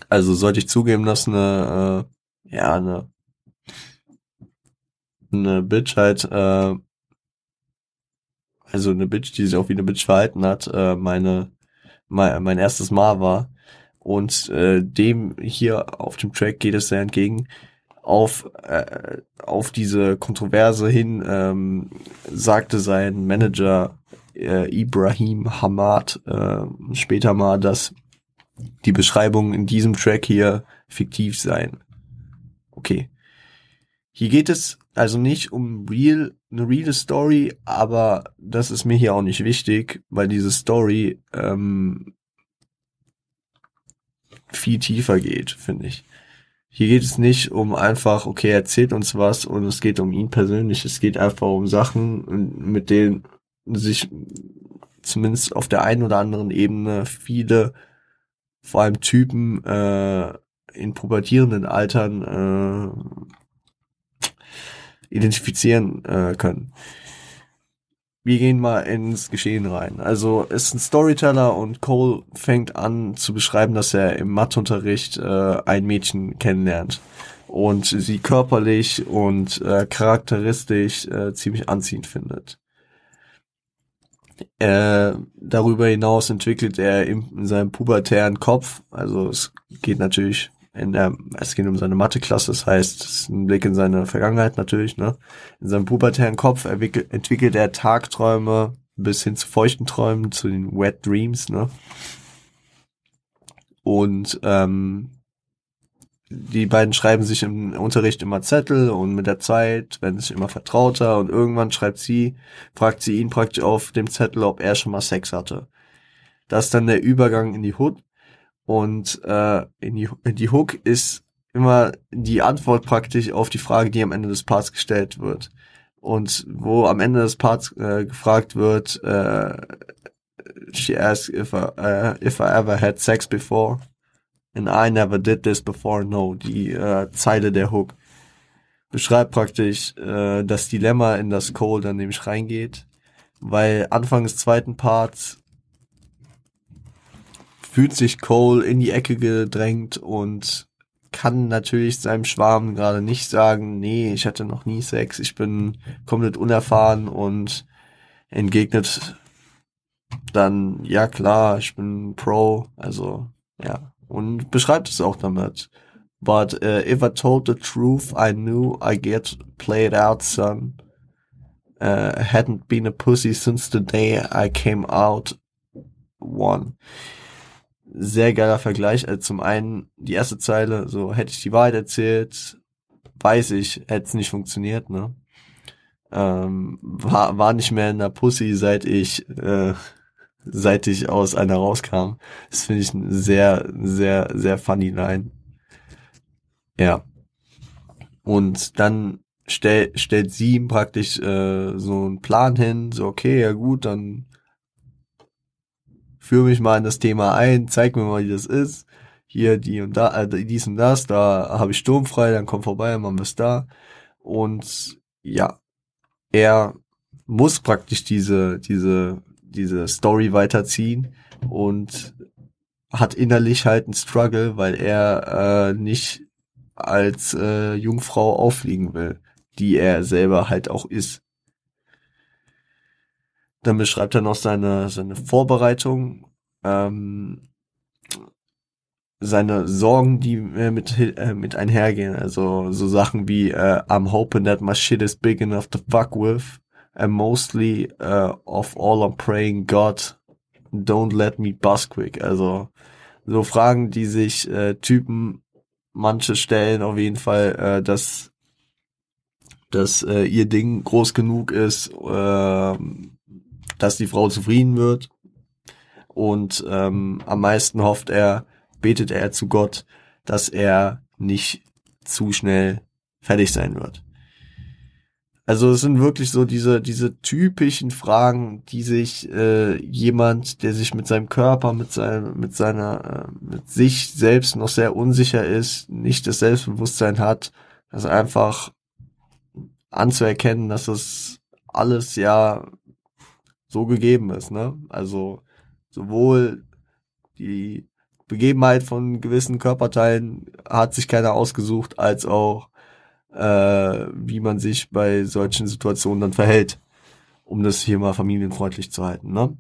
Also sollte ich zugeben, dass eine, äh, ja, eine, eine Bitch halt, äh, also eine Bitch, die sich auch wie eine Bitch verhalten hat, äh, meine, mein, mein erstes Mal war. Und äh, dem hier auf dem Track geht es sehr entgegen. Auf, äh, auf diese Kontroverse hin ähm, sagte sein Manager äh, Ibrahim Hamad äh, später mal, dass die Beschreibungen in diesem Track hier fiktiv seien. Okay. Hier geht es also nicht um real, eine reale Story, aber das ist mir hier auch nicht wichtig, weil diese Story ähm, viel tiefer geht, finde ich. Hier geht es nicht um einfach, okay, er erzählt uns was und es geht um ihn persönlich. Es geht einfach um Sachen, mit denen sich zumindest auf der einen oder anderen Ebene viele, vor allem Typen äh, in pubertierenden Altern äh, identifizieren äh, können wir gehen mal ins Geschehen rein. Also ist ein Storyteller und Cole fängt an zu beschreiben, dass er im Matheunterricht äh, ein Mädchen kennenlernt und sie körperlich und äh, charakteristisch äh, ziemlich anziehend findet. Äh, darüber hinaus entwickelt er in, in seinem pubertären Kopf, also es geht natürlich in der, es geht um seine Mathe-Klasse, das heißt, es ist ein Blick in seine Vergangenheit natürlich, ne? In seinem pubertären Kopf entwickelt, er Tagträume bis hin zu feuchten Träumen, zu den Wet Dreams, ne? Und ähm, die beiden schreiben sich im Unterricht immer Zettel und mit der Zeit werden sich immer vertrauter und irgendwann schreibt sie, fragt sie ihn praktisch auf dem Zettel, ob er schon mal Sex hatte. Das ist dann der Übergang in die Hood und äh, in, die, die Hook ist immer die Antwort praktisch auf die Frage, die am Ende des Parts gestellt wird. Und wo am Ende des Parts äh, gefragt wird, äh, she asked if I, uh, if I ever had sex before. And I never did this before. No, die äh, Zeile der Hook beschreibt praktisch äh, das Dilemma, in das Cole dann nämlich reingeht. Weil Anfang des zweiten Parts fühlt sich Cole in die Ecke gedrängt und kann natürlich seinem Schwarm gerade nicht sagen, nee, ich hatte noch nie Sex, ich bin komplett unerfahren und entgegnet dann, ja klar, ich bin Pro, also ja, und beschreibt es auch damit. But uh, if I told the truth, I knew I get played out, son. Uh, hadn't been a pussy since the day I came out one. Sehr geiler Vergleich. Also zum einen die erste Zeile, so hätte ich die Wahrheit erzählt, weiß ich, hätte es nicht funktioniert, ne? Ähm, war, war nicht mehr in der Pussy, seit ich äh, seit ich aus einer rauskam. Das finde ich ein sehr, sehr, sehr funny Line. Ja. Und dann stell, stellt sie ihm praktisch äh, so einen Plan hin, so okay, ja gut, dann führe mich mal in das Thema ein, zeig mir mal, wie das ist. Hier die und da, äh, dies und das, da habe ich sturmfrei, dann komm vorbei, machen wir's da. Und ja, er muss praktisch diese, diese diese Story weiterziehen und hat innerlich halt einen Struggle, weil er äh, nicht als äh, Jungfrau auffliegen will, die er selber halt auch ist. Dann beschreibt er noch seine, seine Vorbereitung, ähm, seine Sorgen, die äh, mit, äh, mit einhergehen. Also so Sachen wie äh, I'm hoping that my shit is big enough to fuck with and mostly uh, of all I'm praying God don't let me bust quick. Also so Fragen, die sich äh, Typen manche stellen auf jeden Fall, äh, dass dass äh, ihr Ding groß genug ist, äh, dass die Frau zufrieden wird und ähm, am meisten hofft er, betet er zu Gott, dass er nicht zu schnell fertig sein wird. Also es sind wirklich so diese, diese typischen Fragen, die sich äh, jemand, der sich mit seinem Körper, mit seinem, mit seiner, äh, mit sich selbst noch sehr unsicher ist, nicht das Selbstbewusstsein hat, das einfach anzuerkennen, dass das alles ja so gegeben ist, ne? Also sowohl die Begebenheit von gewissen Körperteilen hat sich keiner ausgesucht, als auch äh, wie man sich bei solchen Situationen dann verhält, um das hier mal familienfreundlich zu halten. Ne?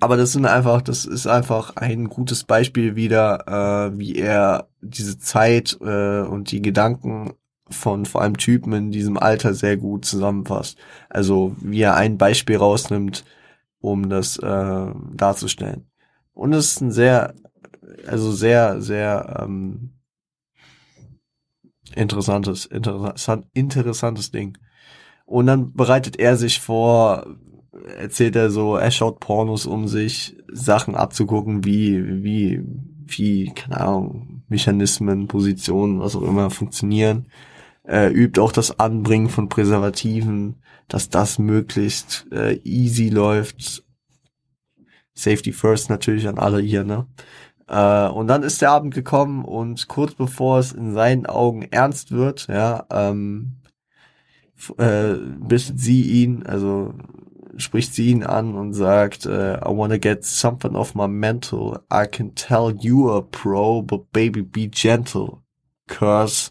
Aber das sind einfach, das ist einfach ein gutes Beispiel wieder, äh, wie er diese Zeit äh, und die Gedanken von vor allem Typen in diesem Alter sehr gut zusammenfasst. Also wie er ein Beispiel rausnimmt, um das äh, darzustellen. Und es ist ein sehr, also sehr, sehr ähm, interessantes, interessant, interessantes Ding. Und dann bereitet er sich vor, erzählt er so, er schaut Pornos um sich, Sachen abzugucken, wie, wie, wie, keine Ahnung, Mechanismen, Positionen, was auch immer funktionieren. Er übt auch das Anbringen von Präservativen, dass das möglichst äh, easy läuft. Safety first natürlich an alle hier, ne? Äh, und dann ist der Abend gekommen und kurz bevor es in seinen Augen ernst wird, ja, ähm, äh, bittet sie ihn, also spricht sie ihn an und sagt, äh, I wanna get something off my mental. I can tell you a pro, but baby be gentle. Curse.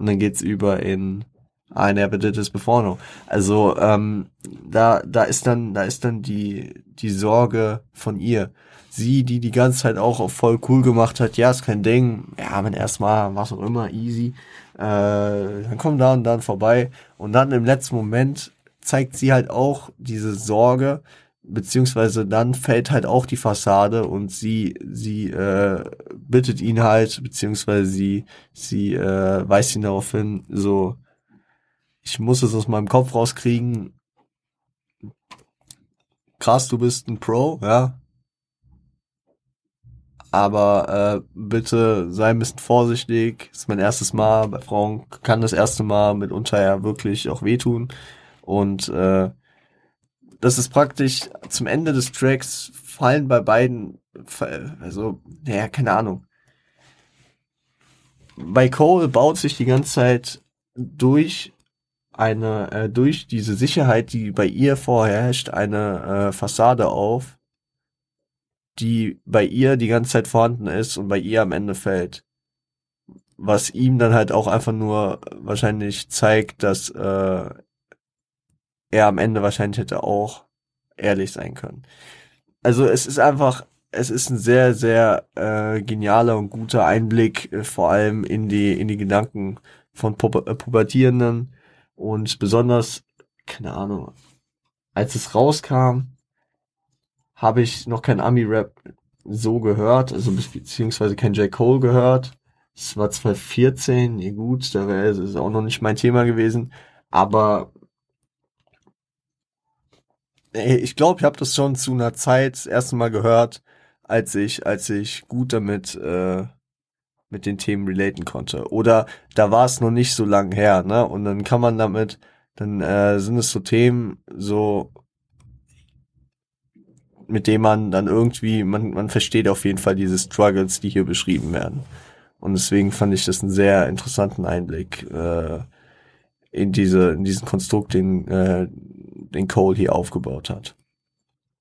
Und dann geht's über in I never did this before no. Also ähm, da da ist dann da ist dann die die Sorge von ihr sie, die die ganze Zeit auch voll cool gemacht hat, ja, ist kein Ding, ja, wenn erstmal, was auch immer, easy, äh, dann komm da und dann vorbei. Und dann im letzten Moment zeigt sie halt auch diese Sorge, beziehungsweise dann fällt halt auch die Fassade und sie, sie äh, bittet ihn halt, beziehungsweise sie, sie äh, weist ihn darauf hin, so, ich muss es aus meinem Kopf rauskriegen. Krass, du bist ein Pro, ja, aber äh, bitte sei ein bisschen vorsichtig. ist mein erstes Mal. Bei Frauen kann das erste Mal mitunter ja wirklich auch wehtun. Und äh, das ist praktisch zum Ende des Tracks fallen bei beiden, also, naja, keine Ahnung. Bei Cole baut sich die ganze Zeit durch eine, äh, durch diese Sicherheit, die bei ihr vorherrscht, eine äh, Fassade auf, die bei ihr die ganze Zeit vorhanden ist und bei ihr am Ende fällt. Was ihm dann halt auch einfach nur wahrscheinlich zeigt, dass äh, er am Ende wahrscheinlich hätte auch ehrlich sein können. Also es ist einfach es ist ein sehr, sehr äh, genialer und guter Einblick, äh, vor allem in die, in die Gedanken von Pu äh, Pubertierenden und besonders, keine Ahnung, als es rauskam, habe ich noch kein Ami-Rap so gehört, also beziehungsweise kein J. Cole gehört. Es war 2014, nee gut, da wäre es auch noch nicht mein Thema gewesen, aber ich glaube, ich habe das schon zu einer Zeit das erste Mal gehört, als ich, als ich gut damit äh, mit den Themen relaten konnte. Oder da war es noch nicht so lang her, ne? Und dann kann man damit, dann äh, sind es so Themen, so mit dem man dann irgendwie, man, man versteht auf jeden Fall diese Struggles, die hier beschrieben werden. Und deswegen fand ich das einen sehr interessanten Einblick äh, in diese, in diesen Konstrukt, den, äh, den Cole hier aufgebaut hat.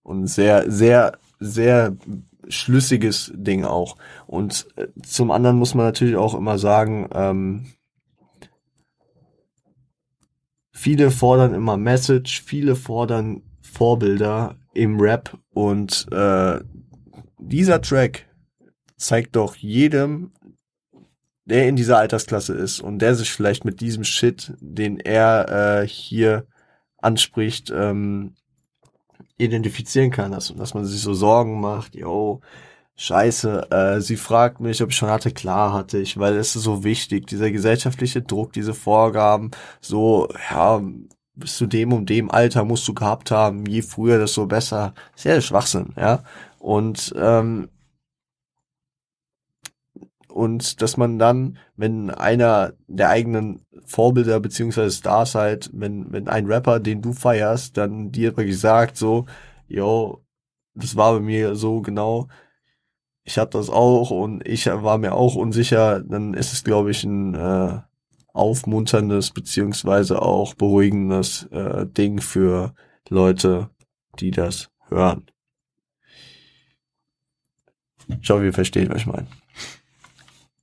Und sehr, sehr, sehr schlüssiges Ding auch. Und äh, zum anderen muss man natürlich auch immer sagen, ähm, viele fordern immer Message, viele fordern Vorbilder im Rap und äh, dieser Track zeigt doch jedem, der in dieser Altersklasse ist und der sich vielleicht mit diesem Shit, den er äh, hier anspricht, ähm, identifizieren kann, dass, dass man sich so Sorgen macht, yo, scheiße, äh, sie fragt mich, ob ich schon hatte, klar hatte ich, weil es ist so wichtig, dieser gesellschaftliche Druck, diese Vorgaben, so, ja, bis zu dem und dem Alter musst du gehabt haben, je früher, desto besser. Sehr Schwachsinn, ja. Und ähm, und dass man dann, wenn einer der eigenen Vorbilder beziehungsweise Stars halt, wenn, wenn ein Rapper, den du feierst, dann dir wirklich sagt so, yo, das war bei mir so genau, ich hatte das auch und ich war mir auch unsicher, dann ist es, glaube ich, ein äh, aufmunterndes beziehungsweise auch beruhigendes äh, Ding für Leute, die das hören. Ich hoffe, ihr versteht, was ich meine.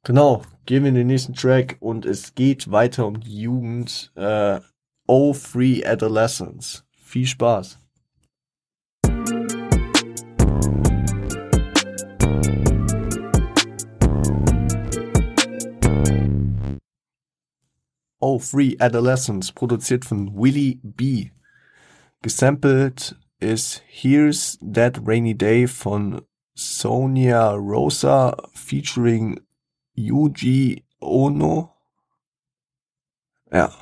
Genau, gehen wir in den nächsten Track und es geht weiter um die Jugend. Äh, oh Free Adolescence. Viel Spaß. Oh Free Adolescence, produziert von Willie B. Gesampelt ist Here's That Rainy Day von Sonia Rosa featuring Yuji Ono. Ja.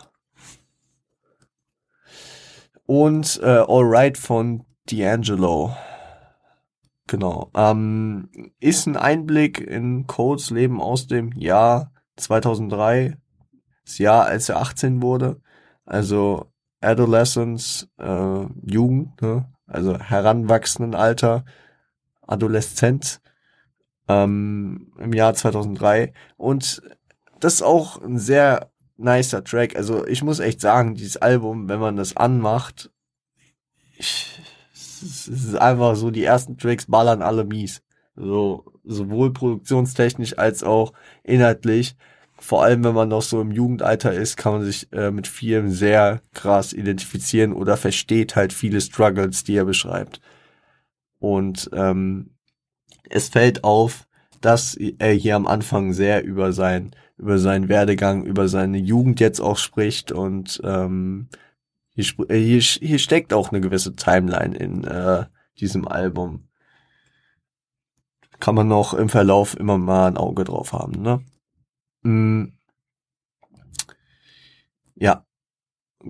Und äh, Alright von D'Angelo. Genau. Ähm, ist ein Einblick in Codes Leben aus dem Jahr 2003. Das Jahr, als er 18 wurde. Also Adolescence, äh, Jugend, ne? also heranwachsenden Alter, Adoleszenz ähm, im Jahr 2003. Und das ist auch ein sehr nicer Track. Also ich muss echt sagen, dieses Album, wenn man das anmacht, ich, es ist einfach so, die ersten Tracks ballern alle mies. So, sowohl produktionstechnisch als auch inhaltlich. Vor allem, wenn man noch so im Jugendalter ist, kann man sich äh, mit vielen sehr krass identifizieren oder versteht halt viele Struggles, die er beschreibt. Und ähm, es fällt auf, dass er hier am Anfang sehr über sein über seinen Werdegang, über seine Jugend jetzt auch spricht und ähm, hier, äh, hier, hier steckt auch eine gewisse Timeline in äh, diesem Album. Kann man noch im Verlauf immer mal ein Auge drauf haben, ne? Mm. Ja.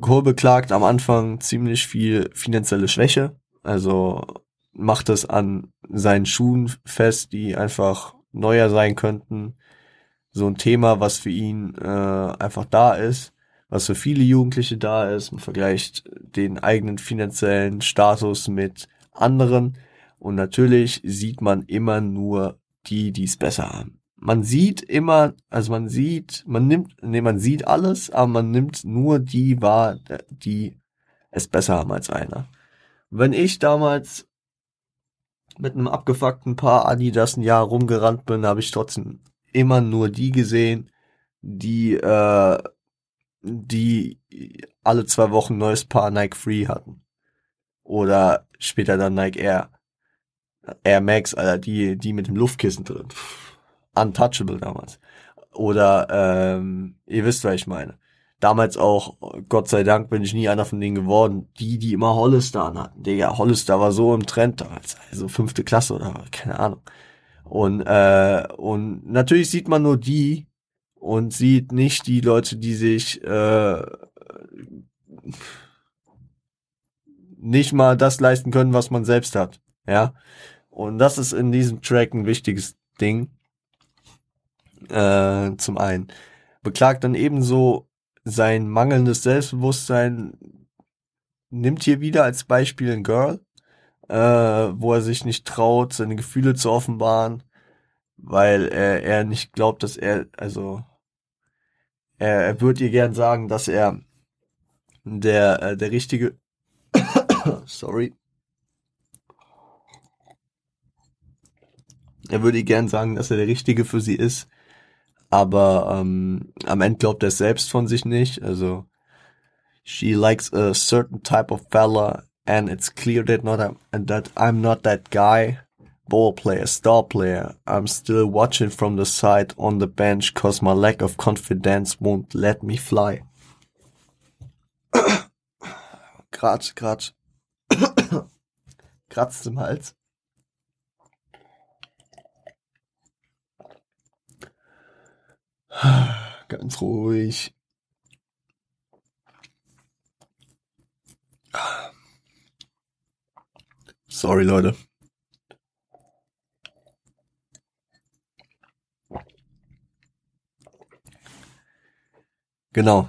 Kohl beklagt am Anfang ziemlich viel finanzielle Schwäche. Also macht es an seinen Schuhen fest, die einfach neuer sein könnten. So ein Thema, was für ihn äh, einfach da ist, was für viele Jugendliche da ist. Man vergleicht den eigenen finanziellen Status mit anderen. Und natürlich sieht man immer nur die, die es besser haben. Man sieht immer, also man sieht, man nimmt, nee, man sieht alles, aber man nimmt nur die wahr, die es besser haben als einer. Wenn ich damals mit einem abgefuckten Paar Adidas ein Jahr rumgerannt bin, habe ich trotzdem immer nur die gesehen, die äh, die alle zwei Wochen neues Paar Nike Free hatten oder später dann Nike Air. Air Max, Alter, die, die mit dem Luftkissen drin. Untouchable damals. Oder, ähm, ihr wisst, was ich meine. Damals auch, Gott sei Dank, bin ich nie einer von denen geworden, die, die immer Hollister anhatten. Digga, Hollister war so im Trend damals. Also fünfte Klasse oder keine Ahnung. Und, äh, und natürlich sieht man nur die und sieht nicht die Leute, die sich äh, nicht mal das leisten können, was man selbst hat. Ja. Und das ist in diesem Track ein wichtiges Ding. Äh, zum einen. Beklagt dann ebenso sein mangelndes Selbstbewusstsein, nimmt hier wieder als Beispiel ein Girl, äh, wo er sich nicht traut, seine Gefühle zu offenbaren, weil er, er nicht glaubt, dass er, also er, er würde ihr gern sagen, dass er der, äh, der richtige, [coughs] sorry, er würde ihr gern sagen, dass er der Richtige für sie ist, aber ähm, am Ende glaubt er selbst von sich nicht. Also she likes a certain type of fella, and it's clear that not a, that I'm not that guy. Ball player, star player. I'm still watching from the side on the bench cause my lack of confidence won't let me fly. [coughs] Grad, grad. [coughs] Kratzt im Hals. [sighs] Ganz ruhig. [sighs] Sorry, Leute. Genau.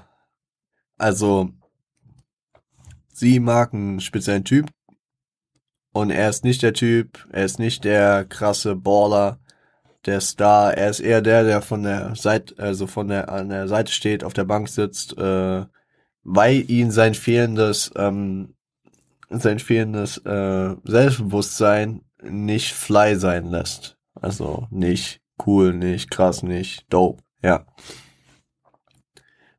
Also, sie mag einen speziellen Typ. Und er ist nicht der Typ, er ist nicht der krasse Baller, der Star. Er ist eher der, der von der Seite, also von der an der Seite steht, auf der Bank sitzt, äh, weil ihn sein fehlendes, ähm, sein fehlendes äh, Selbstbewusstsein nicht fly sein lässt. Also nicht cool, nicht krass, nicht dope. Ja.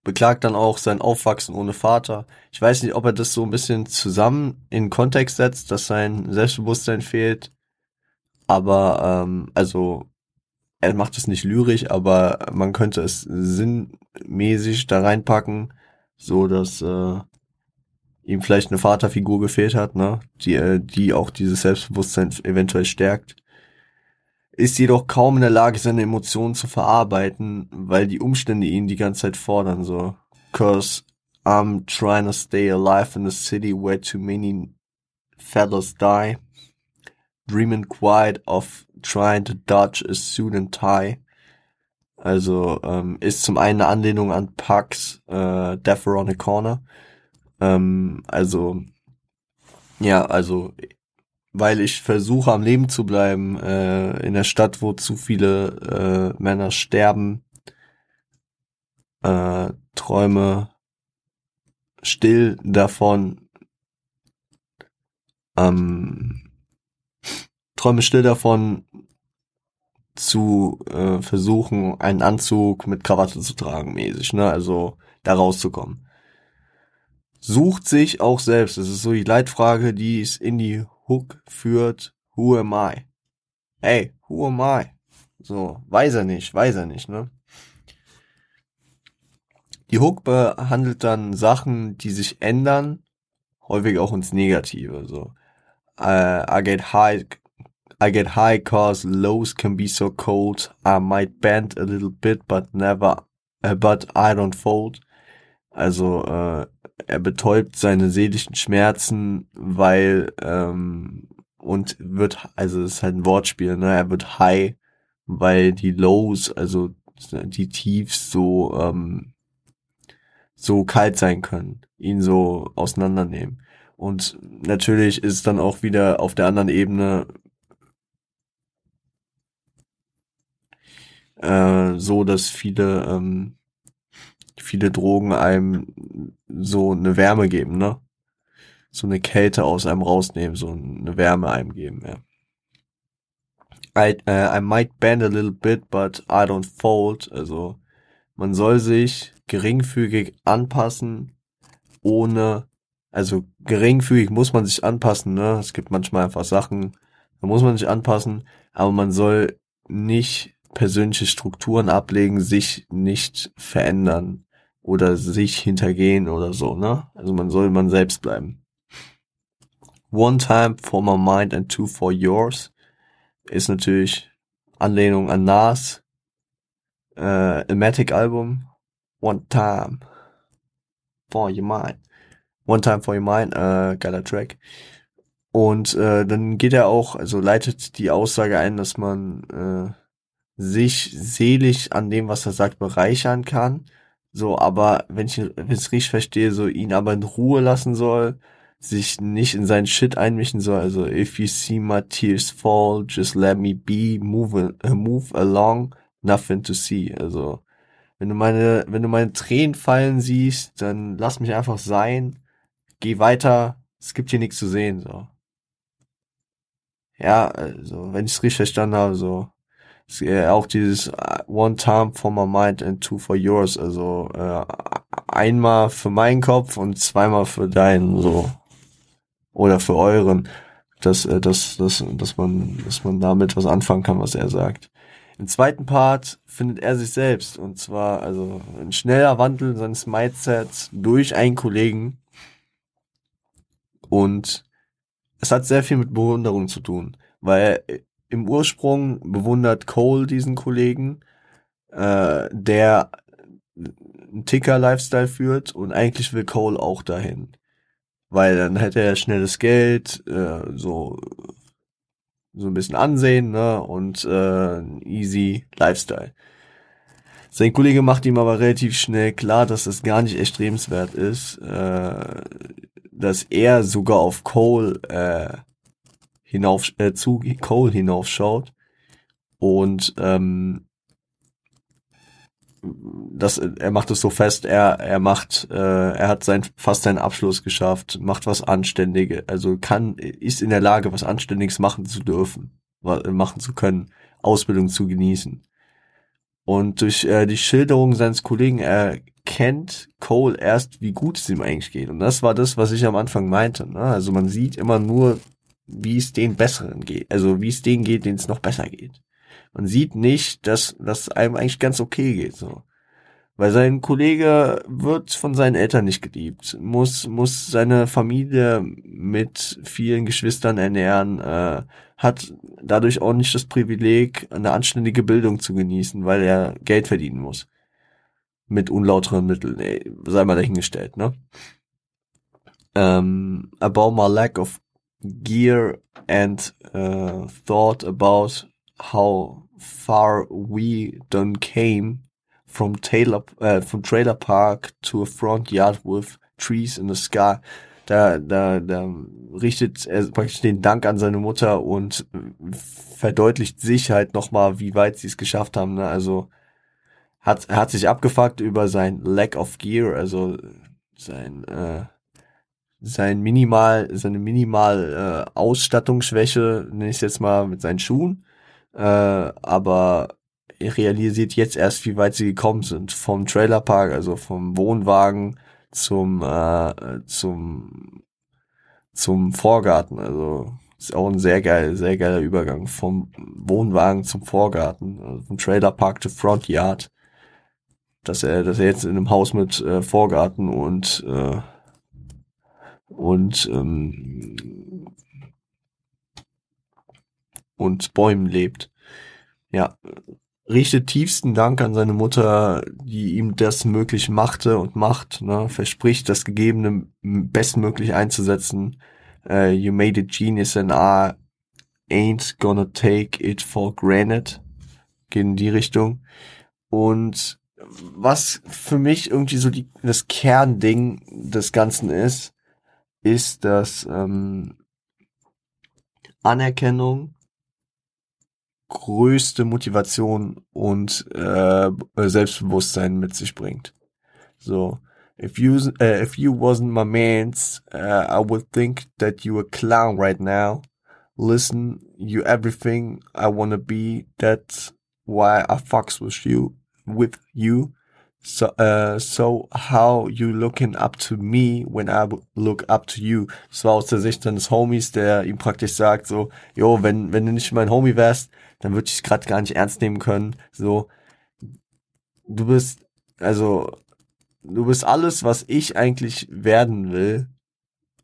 Beklagt dann auch sein Aufwachsen ohne Vater. Ich weiß nicht, ob er das so ein bisschen zusammen in Kontext setzt, dass sein Selbstbewusstsein fehlt. Aber ähm, also er macht es nicht lyrisch, aber man könnte es sinnmäßig da reinpacken, so dass äh, ihm vielleicht eine Vaterfigur gefehlt hat, ne, die äh, die auch dieses Selbstbewusstsein eventuell stärkt. Ist jedoch kaum in der Lage, seine Emotionen zu verarbeiten, weil die Umstände ihn die ganze Zeit fordern, so. Cause I'm trying to stay alive in a city where too many fellas die. Dreaming quiet of trying to dodge a suit and tie. Also ähm, ist zum einen eine Anlehnung an Pucks äh, Death Around the Corner. Ähm, also ja, also weil ich versuche am Leben zu bleiben äh, in der Stadt, wo zu viele äh, Männer sterben, äh, träume still davon, ähm, träume still davon, zu äh, versuchen, einen Anzug mit Krawatte zu tragen, mäßig, ne? Also da rauszukommen. Sucht sich auch selbst. Das ist so die Leitfrage, die es in die Hook führt. Who am I? Hey, who am I? So, weiß er nicht, weiß er nicht, ne? Die Hook behandelt dann Sachen, die sich ändern, häufig auch ins Negative, so. Uh, I get high I get high cause lows can be so cold. I might bend a little bit, but never, uh, but I don't fold. Also äh, er betäubt seine seelischen Schmerzen, weil ähm, und wird, also es ist halt ein Wortspiel, ne? Er wird high, weil die Lows, also die Tiefs so ähm, so kalt sein können, ihn so auseinandernehmen. Und natürlich ist dann auch wieder auf der anderen Ebene äh, so, dass viele, ähm, viele Drogen einem so eine Wärme geben, ne? So eine Kälte aus einem rausnehmen, so eine Wärme einem geben, ja. I, uh, I might bend a little bit, but I don't fold. Also man soll sich geringfügig anpassen, ohne, also geringfügig muss man sich anpassen, ne? Es gibt manchmal einfach Sachen, Da muss man sich anpassen, aber man soll nicht persönliche Strukturen ablegen, sich nicht verändern oder sich hintergehen oder so, ne? Also man soll man selbst bleiben. One time for my mind and two for yours ist natürlich Anlehnung an Nas, äh, Ematic Album, One Time for Your Mind. One Time for Your Mind, äh, geiler Track. Und äh, dann geht er auch, also leitet die Aussage ein, dass man äh, sich seelisch an dem, was er sagt, bereichern kann. So, aber wenn ich es richtig verstehe, so ihn aber in Ruhe lassen soll, sich nicht in seinen Shit einmischen soll. Also, if you see my tears fall, just let me be, move, uh, move along, nothing to see. Also, wenn du meine, wenn du meine Tränen fallen siehst, dann lass mich einfach sein, geh weiter, es gibt hier nichts zu sehen, so. Ja, also, wenn ich es richtig verstanden habe, so, äh, auch dieses uh, One Time for my mind and two for yours, also äh, einmal für meinen Kopf und zweimal für deinen, so. Oder für euren, dass, äh, dass, dass, dass man, dass man damit was anfangen kann, was er sagt. Im zweiten Part findet er sich selbst. Und zwar also ein schneller Wandel seines Mindsets durch einen Kollegen. Und es hat sehr viel mit Bewunderung zu tun, weil im Ursprung bewundert Cole diesen Kollegen, äh, der einen Ticker-Lifestyle führt und eigentlich will Cole auch dahin weil dann hätte er schnelles Geld, äh, so so ein bisschen Ansehen ne und äh, easy Lifestyle. Sein Kollege macht ihm aber relativ schnell klar, dass das gar nicht erstrebenswert ist, äh, dass er sogar auf Cole äh, hinauf äh, zu Cole hinaufschaut und ähm, das, er macht es so fest, er, er macht, äh, er hat sein, fast seinen Abschluss geschafft, macht was Anständiges, also kann, ist in der Lage, was Anständiges machen zu dürfen, machen zu können, Ausbildung zu genießen. Und durch äh, die Schilderung seines Kollegen erkennt Cole erst, wie gut es ihm eigentlich geht. Und das war das, was ich am Anfang meinte. Ne? Also man sieht immer nur, wie es den Besseren geht, also wie es denen geht, denen es noch besser geht man sieht nicht, dass das einem eigentlich ganz okay geht, so. Weil sein Kollege wird von seinen Eltern nicht geliebt, muss, muss seine Familie mit vielen Geschwistern ernähren, äh, hat dadurch auch nicht das Privileg, eine anständige Bildung zu genießen, weil er Geld verdienen muss. Mit unlauteren Mitteln, ey, sei mal dahingestellt, ne? Um, about my lack of gear and uh, thought about how far we done came from Taylor uh, from Trailer Park to a front yard with trees in the sky. Da, da, da richtet er praktisch den Dank an seine Mutter und verdeutlicht sich halt nochmal, wie weit sie es geschafft haben. Ne? Also hat, hat sich abgefuckt über sein Lack of Gear, also sein, äh, sein minimal, seine minimal äh, Ausstattungsschwäche, nenne ich jetzt mal, mit seinen Schuhen äh, aber realisiert jetzt erst, wie weit sie gekommen sind. Vom Trailerpark, also vom Wohnwagen zum, äh, zum, zum Vorgarten. Also ist auch ein sehr geil, sehr geiler Übergang. Vom Wohnwagen zum Vorgarten, also vom Trailerpark to Front Yard. Dass er, dass er jetzt in einem Haus mit äh, Vorgarten und äh, und ähm, und Bäumen lebt. Ja, richtet tiefsten Dank an seine Mutter, die ihm das möglich machte und macht, ne, verspricht, das Gegebene bestmöglich einzusetzen. Uh, you made a genius and I ain't gonna take it for granted. Geht in die Richtung. Und was für mich irgendwie so die, das Kernding des Ganzen ist, ist, dass ähm, Anerkennung größte Motivation und äh, Selbstbewusstsein mit sich bringt. So, if you uh, if you wasn't my man's, uh, I would think that you a clown right now. Listen, you everything I wanna be. That's why I fucks with you, with you. So, uh, so how you looking up to me when I look up to you? Das war aus der Sicht seines Homies, der ihm praktisch sagt so, jo, wenn, wenn du nicht mein Homie wärst, dann würde ich es gerade gar nicht ernst nehmen können. So, du bist, also, du bist alles, was ich eigentlich werden will.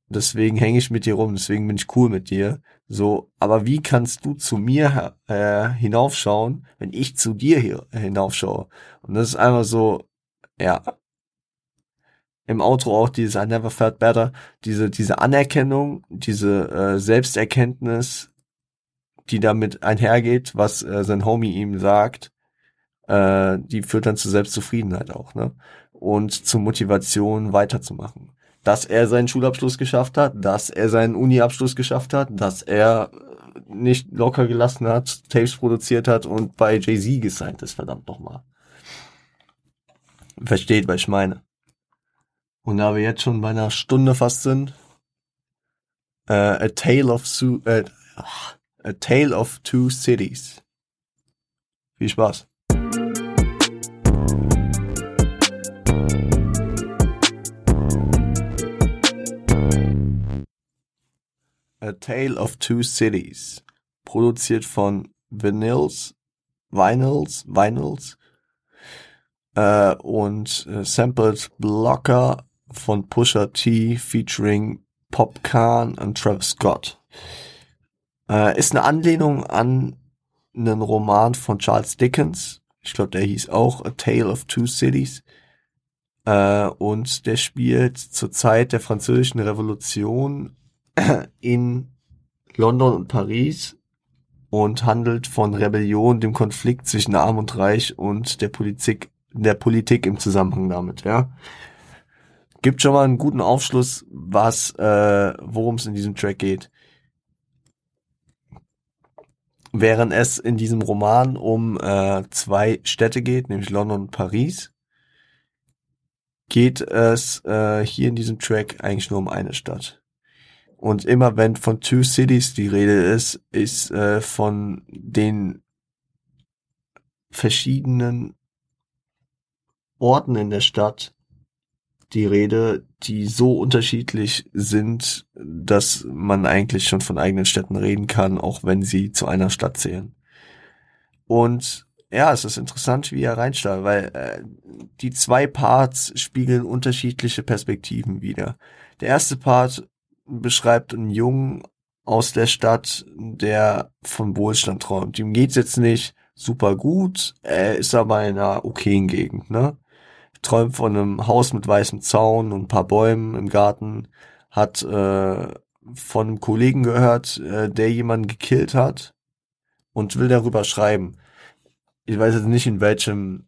Deswegen hänge ich mit dir rum, deswegen bin ich cool mit dir. So, aber wie kannst du zu mir äh, hinaufschauen, wenn ich zu dir hier hinaufschaue? Und das ist einfach so, ja. Im Outro auch dieses I never felt better, diese, diese Anerkennung, diese äh, Selbsterkenntnis, die damit einhergeht, was äh, sein Homie ihm sagt, äh, die führt dann zur Selbstzufriedenheit auch, ne? Und zur Motivation weiterzumachen. Dass er seinen Schulabschluss geschafft hat, dass er seinen Uni-Abschluss geschafft hat, dass er nicht locker gelassen hat, Tapes produziert hat und bei Jay-Z gesigned ist, verdammt nochmal. Versteht, was ich meine. Und da wir jetzt schon bei einer Stunde fast sind, äh, A Tale of Su äh, A Tale of Two Cities. Viel Spaß. A Tale of Two Cities. Produziert von Vinyls, Vinyls, Vinyls äh, und äh, Sampled Blocker von Pusha T featuring Popcorn und Travis Scott. Äh, ist eine Anlehnung an einen Roman von Charles Dickens. Ich glaube, der hieß auch A Tale of Two Cities. Äh, und der spielt zur Zeit der französischen Revolution [clears throat] in London und Paris und handelt von Rebellion, dem Konflikt zwischen Arm und Reich und der Politik der Politik im Zusammenhang damit, ja. Gibt schon mal einen guten Aufschluss, was, äh, worum es in diesem Track geht. Während es in diesem Roman um äh, zwei Städte geht, nämlich London und Paris, geht es äh, hier in diesem Track eigentlich nur um eine Stadt. Und immer wenn von Two Cities die Rede ist, ist äh, von den verschiedenen Orten in der Stadt die Rede, die so unterschiedlich sind, dass man eigentlich schon von eigenen Städten reden kann, auch wenn sie zu einer Stadt zählen. Und ja, es ist interessant, wie er reinstartet, weil äh, die zwei Parts spiegeln unterschiedliche Perspektiven wieder. Der erste Part beschreibt einen Jungen aus der Stadt, der von Wohlstand träumt. Ihm geht's jetzt nicht super gut, er ist aber in einer okayen Gegend, ne? Träumt von einem Haus mit weißem Zaun und ein paar Bäumen im Garten, hat äh, von einem Kollegen gehört, äh, der jemanden gekillt hat und will darüber schreiben. Ich weiß jetzt nicht, in welchem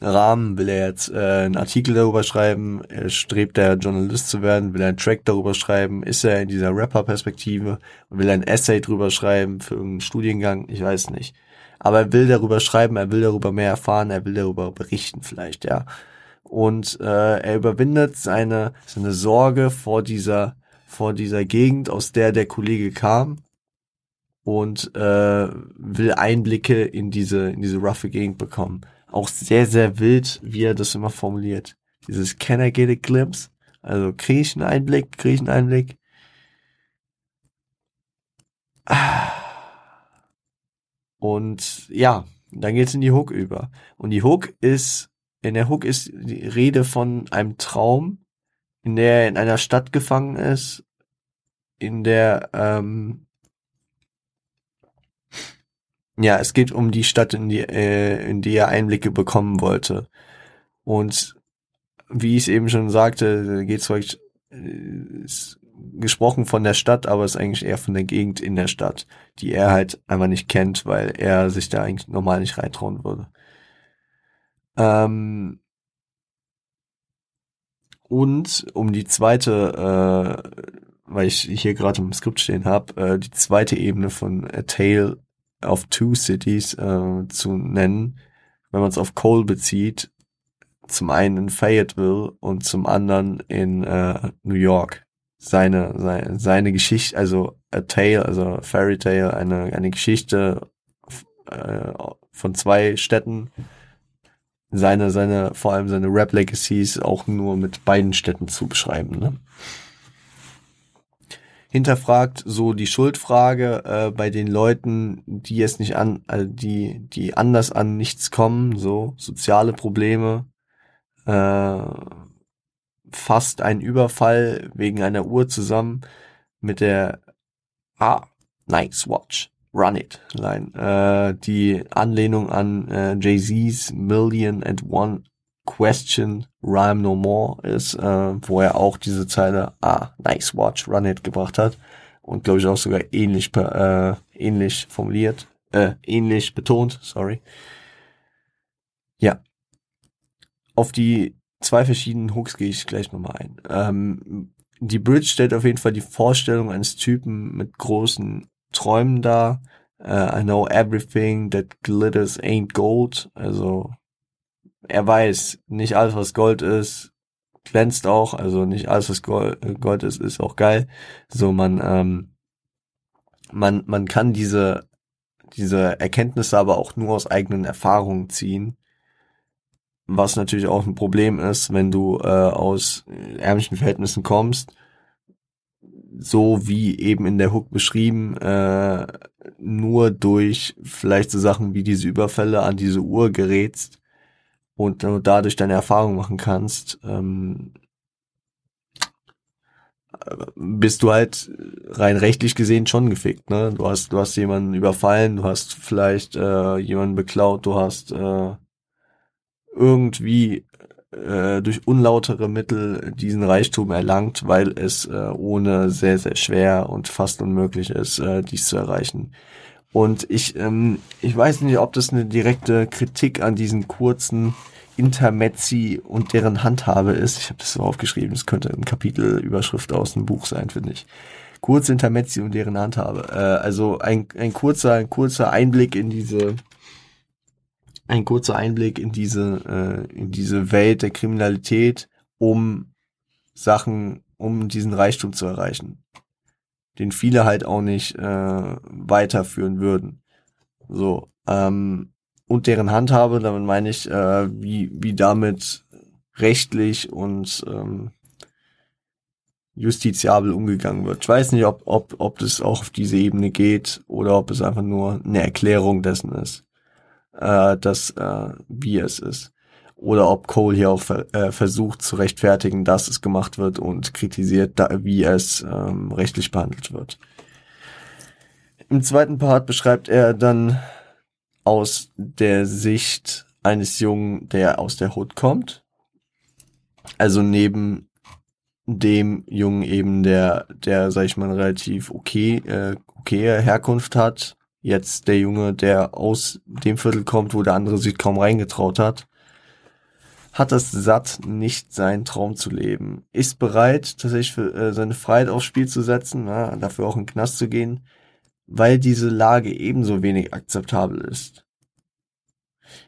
Rahmen will er jetzt äh, einen Artikel darüber schreiben, er strebt er Journalist zu werden, will er einen Track darüber schreiben, ist er in dieser Rapper-Perspektive und will er ein Essay drüber schreiben für irgendeinen Studiengang, ich weiß nicht. Aber er will darüber schreiben, er will darüber mehr erfahren, er will darüber berichten vielleicht, ja und äh, er überwindet seine seine Sorge vor dieser vor dieser Gegend, aus der der Kollege kam und äh, will Einblicke in diese in diese roughe Gegend bekommen. Auch sehr sehr wild, wie er das immer formuliert. Dieses Can I get a glimpse? Also kriege ich einen Einblick, kriege ich einen Einblick. Und ja, dann geht's in die Hook über. Und die Hook ist in der Hook ist die Rede von einem Traum, in der er in einer Stadt gefangen ist, in der ähm, ja, es geht um die Stadt, in die, äh, in die er Einblicke bekommen wollte. Und wie ich es eben schon sagte, geht es euch äh, gesprochen von der Stadt, aber es ist eigentlich eher von der Gegend in der Stadt, die er halt einfach nicht kennt, weil er sich da eigentlich normal nicht reintrauen würde. Ähm, und um die zweite, äh, weil ich hier gerade im Skript stehen habe, äh, die zweite Ebene von A Tale of Two Cities äh, zu nennen, wenn man es auf Cole bezieht, zum einen in Fayetteville und zum anderen in äh, New York. Seine, seine, seine Geschichte, also a tale, also Fairy Tale, eine, eine Geschichte äh, von zwei Städten, seine, seine, vor allem seine Rap-Legacies auch nur mit beiden Städten zu beschreiben. Ne? Hinterfragt so die Schuldfrage äh, bei den Leuten, die es nicht an, also die, die anders an nichts kommen, so soziale Probleme, äh, fast ein Überfall wegen einer Uhr zusammen mit der Ah, nice watch. Run It Line. Äh, die Anlehnung an äh, Jay-Z's Million and One Question Rhyme No More ist, äh, wo er auch diese Zeile Ah, nice watch, Run It gebracht hat und glaube ich auch sogar ähnlich äh, ähnlich formuliert, äh, ähnlich betont, sorry. Ja. Auf die zwei verschiedenen Hooks gehe ich gleich nochmal ein. Ähm, die Bridge stellt auf jeden Fall die Vorstellung eines Typen mit großen Träumen dar. Uh, I know everything that glitters ain't gold. Also er weiß, nicht alles, was Gold ist, glänzt auch. Also nicht alles, was Gold, Gold ist, ist auch geil. So man ähm, man man kann diese diese Erkenntnisse aber auch nur aus eigenen Erfahrungen ziehen. Was natürlich auch ein Problem ist, wenn du äh, aus ärmlichen Verhältnissen kommst so wie eben in der Hook beschrieben, äh, nur durch vielleicht so Sachen wie diese Überfälle an diese Uhr gerätst und nur dadurch deine Erfahrung machen kannst, ähm, bist du halt rein rechtlich gesehen schon gefickt, ne? Du hast, du hast jemanden überfallen, du hast vielleicht äh, jemanden beklaut, du hast äh, irgendwie äh, durch unlautere Mittel diesen Reichtum erlangt, weil es äh, ohne sehr, sehr schwer und fast unmöglich ist, äh, dies zu erreichen. Und ich, ähm, ich weiß nicht, ob das eine direkte Kritik an diesen kurzen Intermezzi und deren Handhabe ist. Ich habe das so aufgeschrieben, es könnte ein Kapitelüberschrift aus dem Buch sein, finde ich. Kurze Intermezzi und deren Handhabe. Äh, also ein, ein kurzer, ein kurzer Einblick in diese ein kurzer Einblick in diese, äh, in diese Welt der Kriminalität, um Sachen, um diesen Reichtum zu erreichen, den viele halt auch nicht äh, weiterführen würden. So, ähm, und deren Handhabe, damit meine ich, äh, wie, wie damit rechtlich und ähm, justiziabel umgegangen wird. Ich weiß nicht, ob, ob, ob das auch auf diese Ebene geht oder ob es einfach nur eine Erklärung dessen ist äh, das, äh, wie es ist. Oder ob Cole hier auch ver äh, versucht zu rechtfertigen, dass es gemacht wird und kritisiert, da, wie es ähm, rechtlich behandelt wird. Im zweiten Part beschreibt er dann aus der Sicht eines Jungen, der aus der Hood kommt. Also neben dem Jungen eben, der, der, sag ich mal, relativ okay, äh, okay Herkunft hat, jetzt der Junge, der aus dem Viertel kommt, wo der andere sich kaum reingetraut hat, hat es satt, nicht seinen Traum zu leben, ist bereit, tatsächlich für äh, seine Freiheit aufs Spiel zu setzen, na, dafür auch in den Knast zu gehen, weil diese Lage ebenso wenig akzeptabel ist.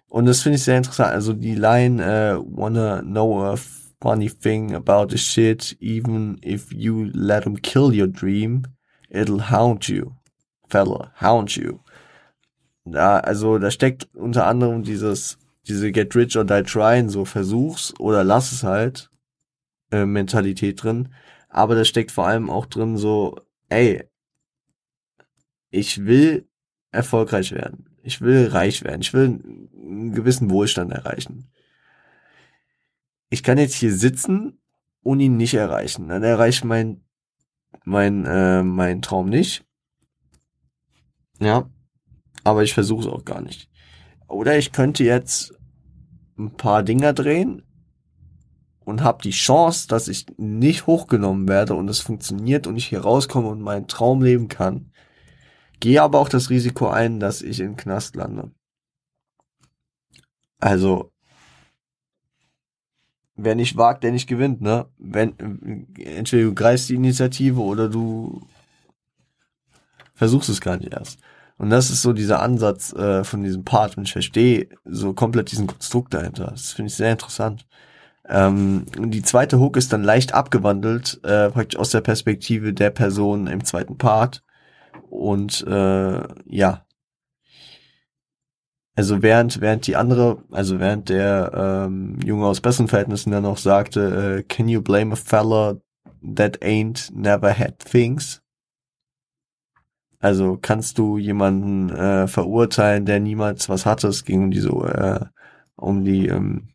Und das finde ich sehr interessant. Also die Line, uh, wanna know a funny thing about the shit, even if you let him kill your dream, it'll haunt you fella, hound you. Da, also da steckt unter anderem dieses, diese Get Rich or Die Trying, so versuch's oder lass es halt, äh, Mentalität drin. Aber da steckt vor allem auch drin so, ey, ich will erfolgreich werden. Ich will reich werden. Ich will einen gewissen Wohlstand erreichen. Ich kann jetzt hier sitzen und ihn nicht erreichen. Dann erreiche ich mein, mein, äh, mein Traum nicht. Ja, aber ich versuche es auch gar nicht. Oder ich könnte jetzt ein paar Dinger drehen und habe die Chance, dass ich nicht hochgenommen werde und es funktioniert und ich hier rauskomme und meinen Traum leben kann. Gehe aber auch das Risiko ein, dass ich in Knast lande. Also, wer nicht wagt, der nicht gewinnt, ne? Wenn, entweder du greifst die Initiative oder du versuchst es gar nicht erst. Und das ist so dieser Ansatz äh, von diesem Part und ich verstehe so komplett diesen Konstrukt dahinter. Das finde ich sehr interessant. Ähm, die zweite Hook ist dann leicht abgewandelt, äh, praktisch aus der Perspektive der Person im zweiten Part. Und äh, ja, also während, während die andere, also während der ähm, Junge aus besseren Verhältnissen dann auch sagte, äh, can you blame a fella that ain't never had things? Also kannst du jemanden äh, verurteilen, der niemals was hatte? Es ging um die so, äh, um die, ähm,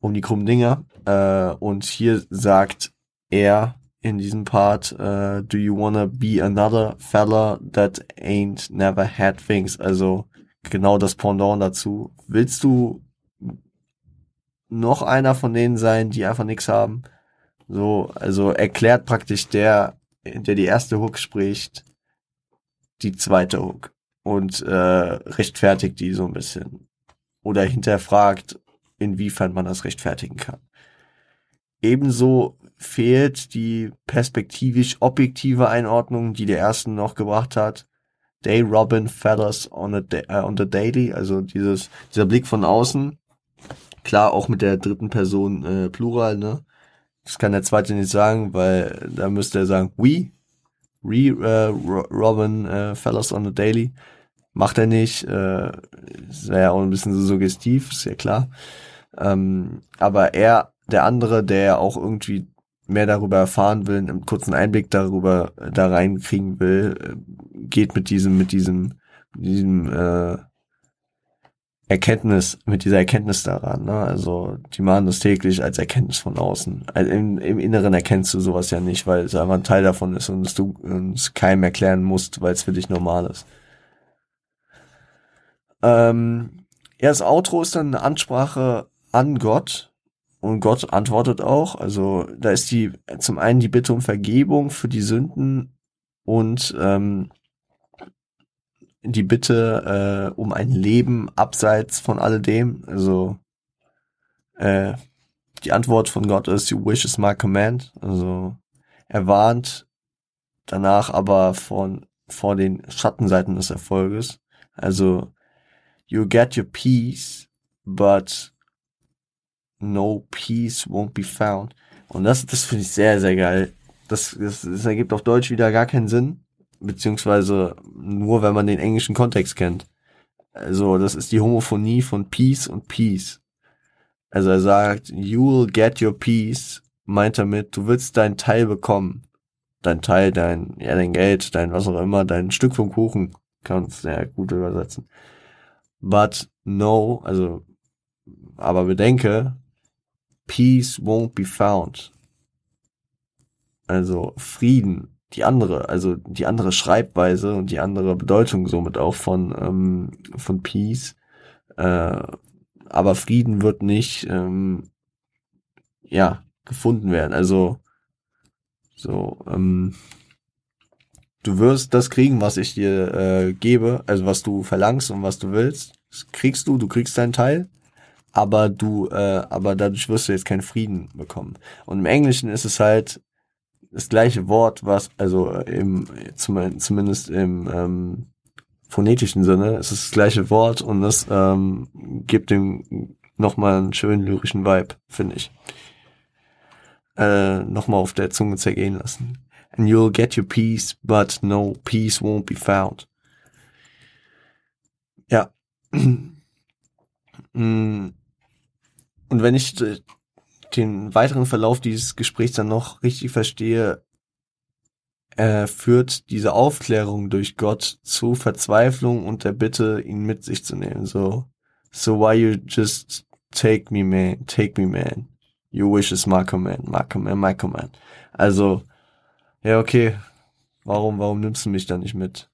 um die krummen Dinger. Äh, und hier sagt er in diesem Part, äh, do you wanna be another fella that ain't never had things? Also genau das Pendant dazu. Willst du noch einer von denen sein, die einfach nichts haben? So, also erklärt praktisch der, der die erste Hook spricht, die zweite Hook und äh, rechtfertigt die so ein bisschen. Oder hinterfragt, inwiefern man das rechtfertigen kann. Ebenso fehlt die perspektivisch objektive Einordnung, die der ersten noch gebracht hat. Day Robin Feathers on, a uh, on the Daily, also dieses, dieser Blick von außen. Klar, auch mit der dritten Person äh, Plural, ne? Das kann der zweite nicht sagen, weil da müsste er sagen, we, re, äh, Robin äh, Fellas on the Daily. Macht er nicht, äh, ist ja auch ein bisschen so suggestiv, ist ja klar. Ähm, aber er, der andere, der auch irgendwie mehr darüber erfahren will, einen kurzen Einblick darüber äh, da reinkriegen will, geht mit diesem, mit diesem, diesem äh, Erkenntnis, mit dieser Erkenntnis daran. Ne? Also die machen das täglich als Erkenntnis von außen. Also im, Im Inneren erkennst du sowas ja nicht, weil es einfach ein Teil davon ist und es du es keinem erklären musst, weil es für dich normal ist. Ähm, ja, das Outro ist dann eine Ansprache an Gott und Gott antwortet auch. Also da ist die zum einen die Bitte um Vergebung für die Sünden und ähm, die Bitte äh, um ein Leben abseits von alledem. Also äh, die Antwort von Gott ist, You wish is my command. Also er warnt danach aber von vor den Schattenseiten des Erfolges. Also you get your peace, but no peace won't be found. Und das, das finde ich sehr, sehr geil. Das, das, das ergibt auf Deutsch wieder gar keinen Sinn beziehungsweise nur, wenn man den englischen Kontext kennt. Also, das ist die Homophonie von Peace und Peace. Also er sagt, you will get your peace, meint damit, du willst dein Teil bekommen. Dein Teil, dein, ja, dein Geld, dein was auch immer, dein Stück vom Kuchen, kann man sehr gut übersetzen. But no, also, aber bedenke, peace won't be found. Also Frieden die andere, also die andere Schreibweise und die andere Bedeutung somit auch von, ähm, von Peace. Äh, aber Frieden wird nicht, ähm, ja, gefunden werden. Also, so, ähm, du wirst das kriegen, was ich dir äh, gebe, also was du verlangst und was du willst. Das kriegst du, du kriegst deinen Teil, aber du, äh, aber dadurch wirst du jetzt keinen Frieden bekommen. Und im Englischen ist es halt das gleiche Wort, was, also im, zum, zumindest im ähm, phonetischen Sinne, es ist das gleiche Wort und das ähm, gibt dem nochmal einen schönen lyrischen Vibe, finde ich. Äh, nochmal auf der Zunge zergehen lassen. And you'll get your peace, but no peace won't be found. Ja. [clears throat] Mm. Und wenn ich den weiteren Verlauf dieses Gesprächs dann noch richtig verstehe, äh, führt diese Aufklärung durch Gott zu Verzweiflung und der Bitte, ihn mit sich zu nehmen. So, so why you just take me, man, take me, man. Your wish is my command, my command, my command. Also, ja, okay. Warum, warum nimmst du mich da nicht mit?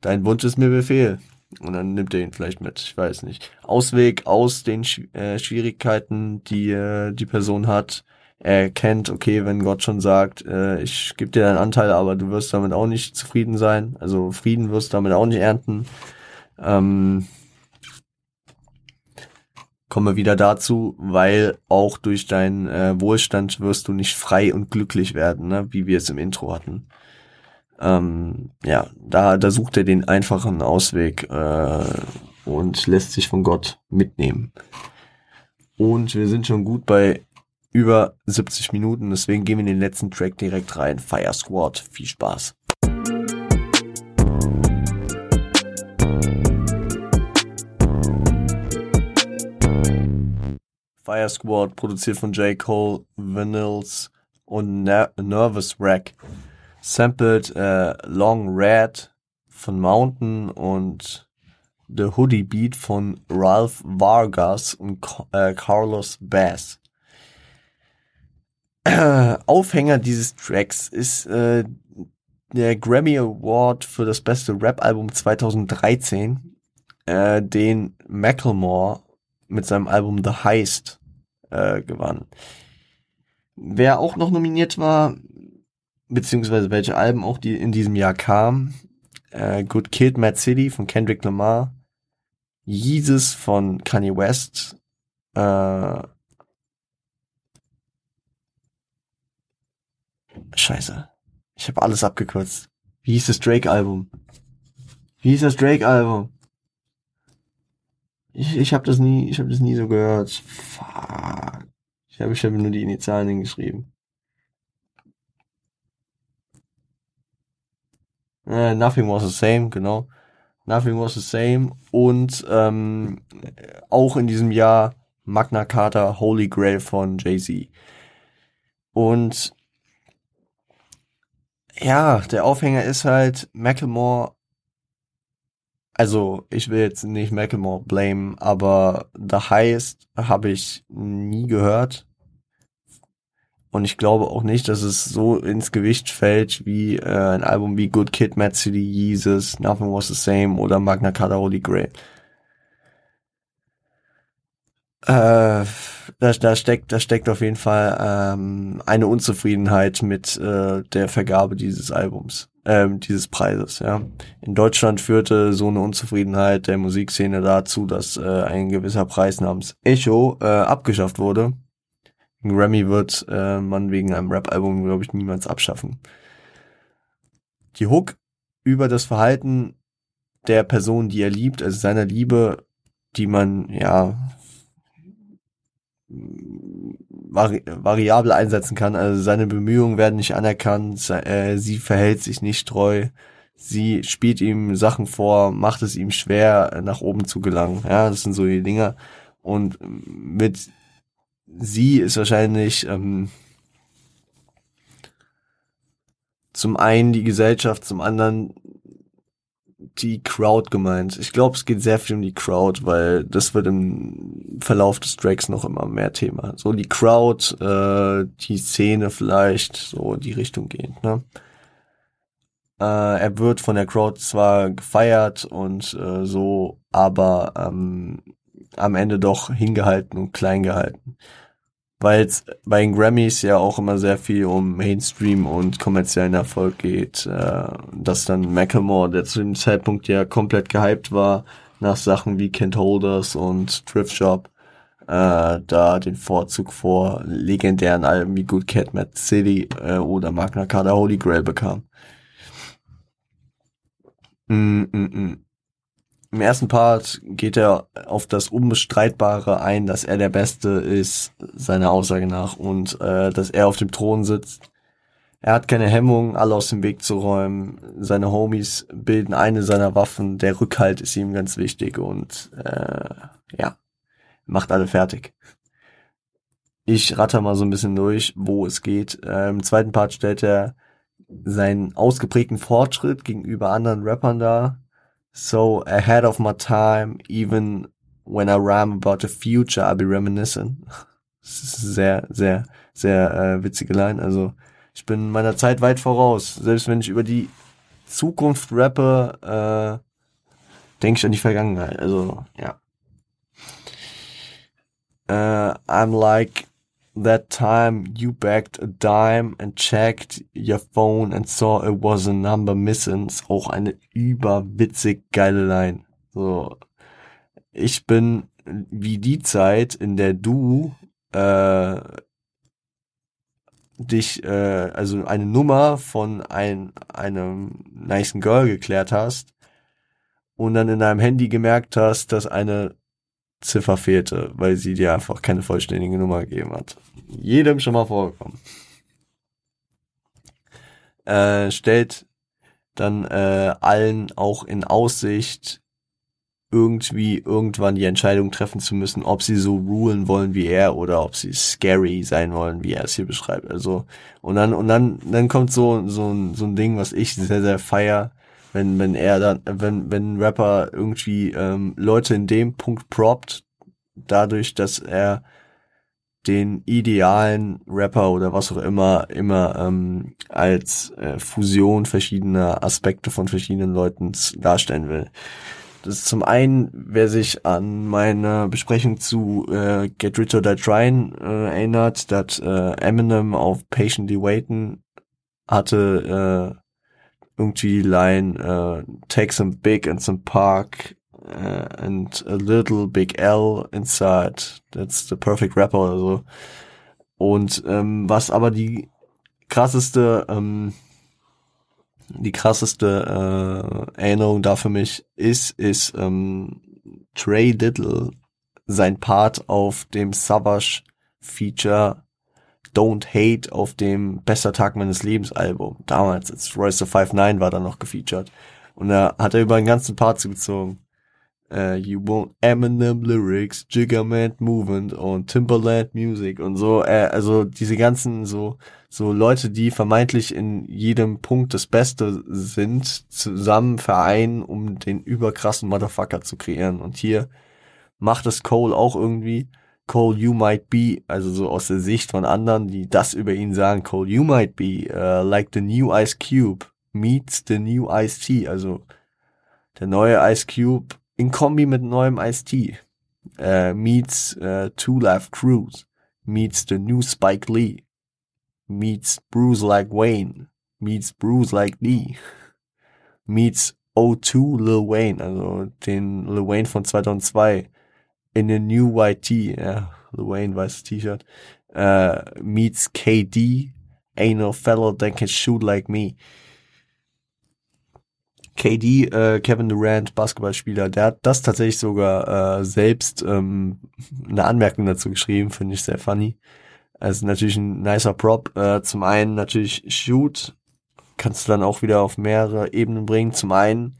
Dein Wunsch ist mir Befehl. Und dann nimmt er ihn vielleicht mit, ich weiß nicht. Ausweg aus den äh, Schwierigkeiten, die äh, die Person hat. Er kennt, okay, wenn Gott schon sagt, äh, ich gebe dir deinen Anteil, aber du wirst damit auch nicht zufrieden sein. Also Frieden wirst du damit auch nicht ernten. Ähm, komme wieder dazu, weil auch durch deinen äh, Wohlstand wirst du nicht frei und glücklich werden, ne? wie wir es im Intro hatten. Ähm, ja, da, da sucht er den einfachen Ausweg äh, und lässt sich von Gott mitnehmen. Und wir sind schon gut bei über 70 Minuten, deswegen gehen wir in den letzten Track direkt rein. Fire Squad, viel Spaß. Fire Squad, produziert von J. Cole, Vanills und Ner Nervous Wreck. Sampled äh, Long Red von Mountain und The Hoodie Beat von Ralph Vargas und äh, Carlos Bass. [clears throat] Aufhänger dieses Tracks ist äh, der Grammy Award für das beste Rap-Album 2013, äh, den Macklemore mit seinem Album The Heist äh, gewann. Wer auch noch nominiert war, beziehungsweise welche Alben auch die in diesem Jahr kamen, äh, Good Kid, Mad City von Kendrick Lamar, Yeezus von Kanye West, äh, Scheiße. Ich habe alles abgekürzt. Wie hieß das Drake-Album? Wie hieß das Drake-Album? Ich, ich habe das nie, ich habe das nie so gehört. Fuck. Ich habe ich hab nur die Initialen hingeschrieben. Äh, Nothing was the same, genau. Nothing was the same. Und ähm, auch in diesem Jahr Magna Carta Holy Grail von Jay-Z. Und ja, der Aufhänger ist halt Macklemore. Also, ich will jetzt nicht Macklemore blamen, aber The Highest habe ich nie gehört. Und ich glaube auch nicht, dass es so ins Gewicht fällt wie äh, ein Album wie Good Kid, Mad City, Jesus, Nothing Was the Same oder Magna Carta Holy Grail. Äh, da, da steckt, da steckt auf jeden Fall ähm, eine Unzufriedenheit mit äh, der Vergabe dieses Albums, ähm, dieses Preises. Ja, in Deutschland führte so eine Unzufriedenheit der Musikszene dazu, dass äh, ein gewisser Preis namens Echo äh, abgeschafft wurde. Ein Grammy wird äh, man wegen einem Rap-Album, glaube ich, niemals abschaffen. Die Hook über das Verhalten der Person, die er liebt, also seiner Liebe, die man ja vari variabel einsetzen kann. Also seine Bemühungen werden nicht anerkannt, äh, sie verhält sich nicht treu, sie spielt ihm Sachen vor, macht es ihm schwer, nach oben zu gelangen. Ja, das sind so die Dinger. Und mit sie ist wahrscheinlich ähm, zum einen die Gesellschaft, zum anderen die Crowd gemeint. Ich glaube, es geht sehr viel um die Crowd, weil das wird im Verlauf des Tracks noch immer mehr Thema. So die Crowd, äh, die Szene vielleicht, so die Richtung gehend. Ne? Äh, er wird von der Crowd zwar gefeiert und äh, so, aber ähm, am Ende doch hingehalten und klein gehalten weil es bei den Grammys ja auch immer sehr viel um Mainstream und kommerziellen Erfolg geht, äh, dass dann Macklemore, der zu dem Zeitpunkt ja komplett gehypt war, nach Sachen wie Kent Holders und Thrift Shop, äh, da den Vorzug vor legendären Alben wie Good Cat, Mad City äh, oder Magna Carta Holy Grail bekam. Mm -mm -mm. Im ersten Part geht er auf das Unbestreitbare ein, dass er der Beste ist, seiner Aussage nach, und äh, dass er auf dem Thron sitzt. Er hat keine Hemmung, alle aus dem Weg zu räumen. Seine Homies bilden eine seiner Waffen. Der Rückhalt ist ihm ganz wichtig und äh, ja, macht alle fertig. Ich ratter mal so ein bisschen durch, wo es geht. Äh, Im zweiten Part stellt er seinen ausgeprägten Fortschritt gegenüber anderen Rappern dar So ahead of my time, even when I rhyme about the future, I'll be ist sehr, sehr, sehr äh, witzige Line. Also ich bin meiner Zeit weit voraus. Selbst wenn ich über die Zukunft rappe, äh, denke ich an die Vergangenheit. Also ja. Uh, I'm like that time you bagged a dime and checked your phone and saw it was a number missing. Ist auch eine überwitzig geile Line. So, ich bin wie die Zeit, in der du äh, dich, äh, also eine Nummer von ein, einem niceen Girl geklärt hast und dann in deinem Handy gemerkt hast, dass eine Ziffer fehlte, weil sie dir einfach keine vollständige Nummer gegeben hat. Jedem schon mal vorgekommen. Äh, stellt dann äh, allen auch in Aussicht, irgendwie irgendwann die Entscheidung treffen zu müssen, ob sie so rulen wollen wie er oder ob sie scary sein wollen, wie er es hier beschreibt. Also und dann und dann dann kommt so so ein so ein Ding, was ich sehr sehr feier, wenn wenn er dann wenn wenn Rapper irgendwie ähm, Leute in dem Punkt propt, dadurch, dass er den idealen Rapper oder was auch immer immer ähm, als äh, Fusion verschiedener Aspekte von verschiedenen Leuten darstellen will. Das ist zum einen, wer sich an meine Besprechung zu äh, Get Rich or Die Tryin' äh, erinnert, dass äh, Eminem auf Patiently Waiting hatte äh, irgendwie die Line äh, Take some big and some park uh, and a little big L inside. That's the perfect rapper oder so. Und ähm, was aber die krasseste ähm, die krasseste äh, Erinnerung da für mich ist, ist ähm, Trey Little, sein Part auf dem Savage Feature Don't Hate auf dem Bester Tag meines Lebens Album. Damals, als Royce the 5'9 war da noch gefeatured. Und da hat er über den ganzen Part zugezogen. Uh, you want Eminem Lyrics, Jiggerman Movement und Timberland Music und so. Äh, also diese ganzen so so Leute, die vermeintlich in jedem Punkt das Beste sind, zusammen vereinen, um den überkrassen Motherfucker zu kreieren. Und hier macht es Cole auch irgendwie. Cole, you might be, also so aus der Sicht von anderen, die das über ihn sagen. Cole, you might be uh, like the new Ice Cube meets the new Ice T. Also der neue Ice Cube in Kombi mit neuem Ice-T. Uh, meets uh, Two Life Cruise. Meets the new Spike Lee. Meets Bruce like Wayne. Meets Bruce like Lee. Meets O2 Lil Wayne, also den Lil Wayne von 2002. In the new White Tee, ja, Lil Wayne weißes T-Shirt. Uh, meets KD. Ain't no fellow that can shoot like me. KD, äh, Kevin Durant, Basketballspieler, der hat das tatsächlich sogar äh, selbst ähm, eine Anmerkung dazu geschrieben, finde ich sehr funny. Also natürlich ein nicer Prop. Äh, zum einen natürlich Shoot, kannst du dann auch wieder auf mehrere Ebenen bringen. Zum einen,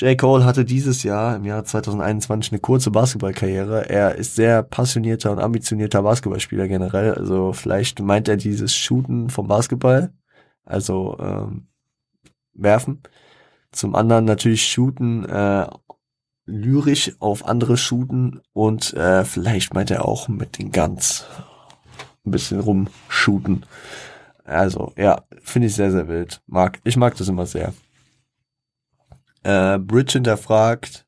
J. Cole hatte dieses Jahr, im Jahr 2021, eine kurze Basketballkarriere. Er ist sehr passionierter und ambitionierter Basketballspieler generell. Also vielleicht meint er dieses Shooten vom Basketball. Also ähm, werfen. Zum anderen natürlich shooten, äh, lyrisch auf andere shooten und äh, vielleicht meint er auch mit den Guns ein bisschen rumshooten. Also, ja, finde ich sehr, sehr wild. Mag, ich mag das immer sehr. Äh, Bridge hinterfragt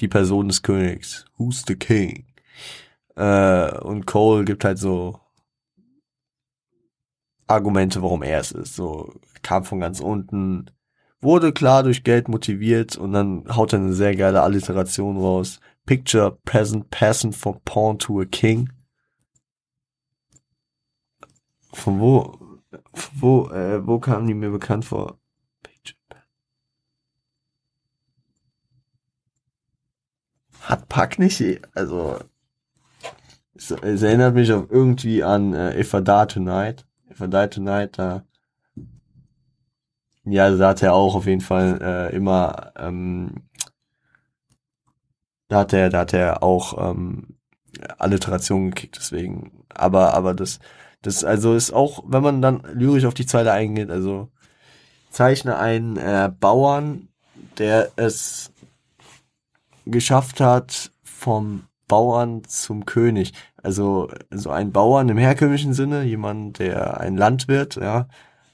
die Person des Königs. Who's the king? Äh, und Cole gibt halt so Argumente, warum er es ist. So, kam von ganz unten, wurde klar durch Geld motiviert und dann haut er eine sehr geile Alliteration raus. Picture present passing from pawn to a king. Von wo, von wo, äh, wo kamen die mir bekannt vor? Hat Pack nicht, also, es, es erinnert mich auch irgendwie an äh, If I Die Tonight. If I Die Tonight, da ja, da hat er auch auf jeden Fall äh, immer, ähm, da hat er, da hat er auch ähm, Alliteration gekickt, deswegen. Aber, aber das, das also ist auch, wenn man dann lyrisch auf die Zeile eingeht, also zeichne einen äh, Bauern, der es geschafft hat, vom Bauern zum König. Also so ein Bauern im herkömmlichen Sinne, jemand, der ein Landwirt, ja,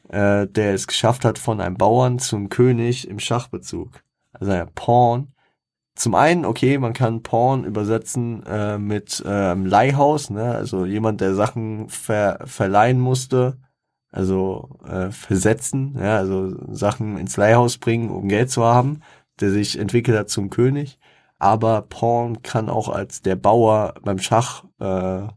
äh, der es geschafft hat von einem Bauern zum König im Schachbezug. Also ein Pawn. Zum einen, okay, man kann Pawn übersetzen äh, mit ähm, Leihhaus, ne? also jemand, der Sachen ver verleihen musste, also äh, versetzen, ja, also Sachen ins Leihhaus bringen, um Geld zu haben, der sich entwickelt hat zum König. Aber Pawn kann auch als der Bauer beim Schach äh,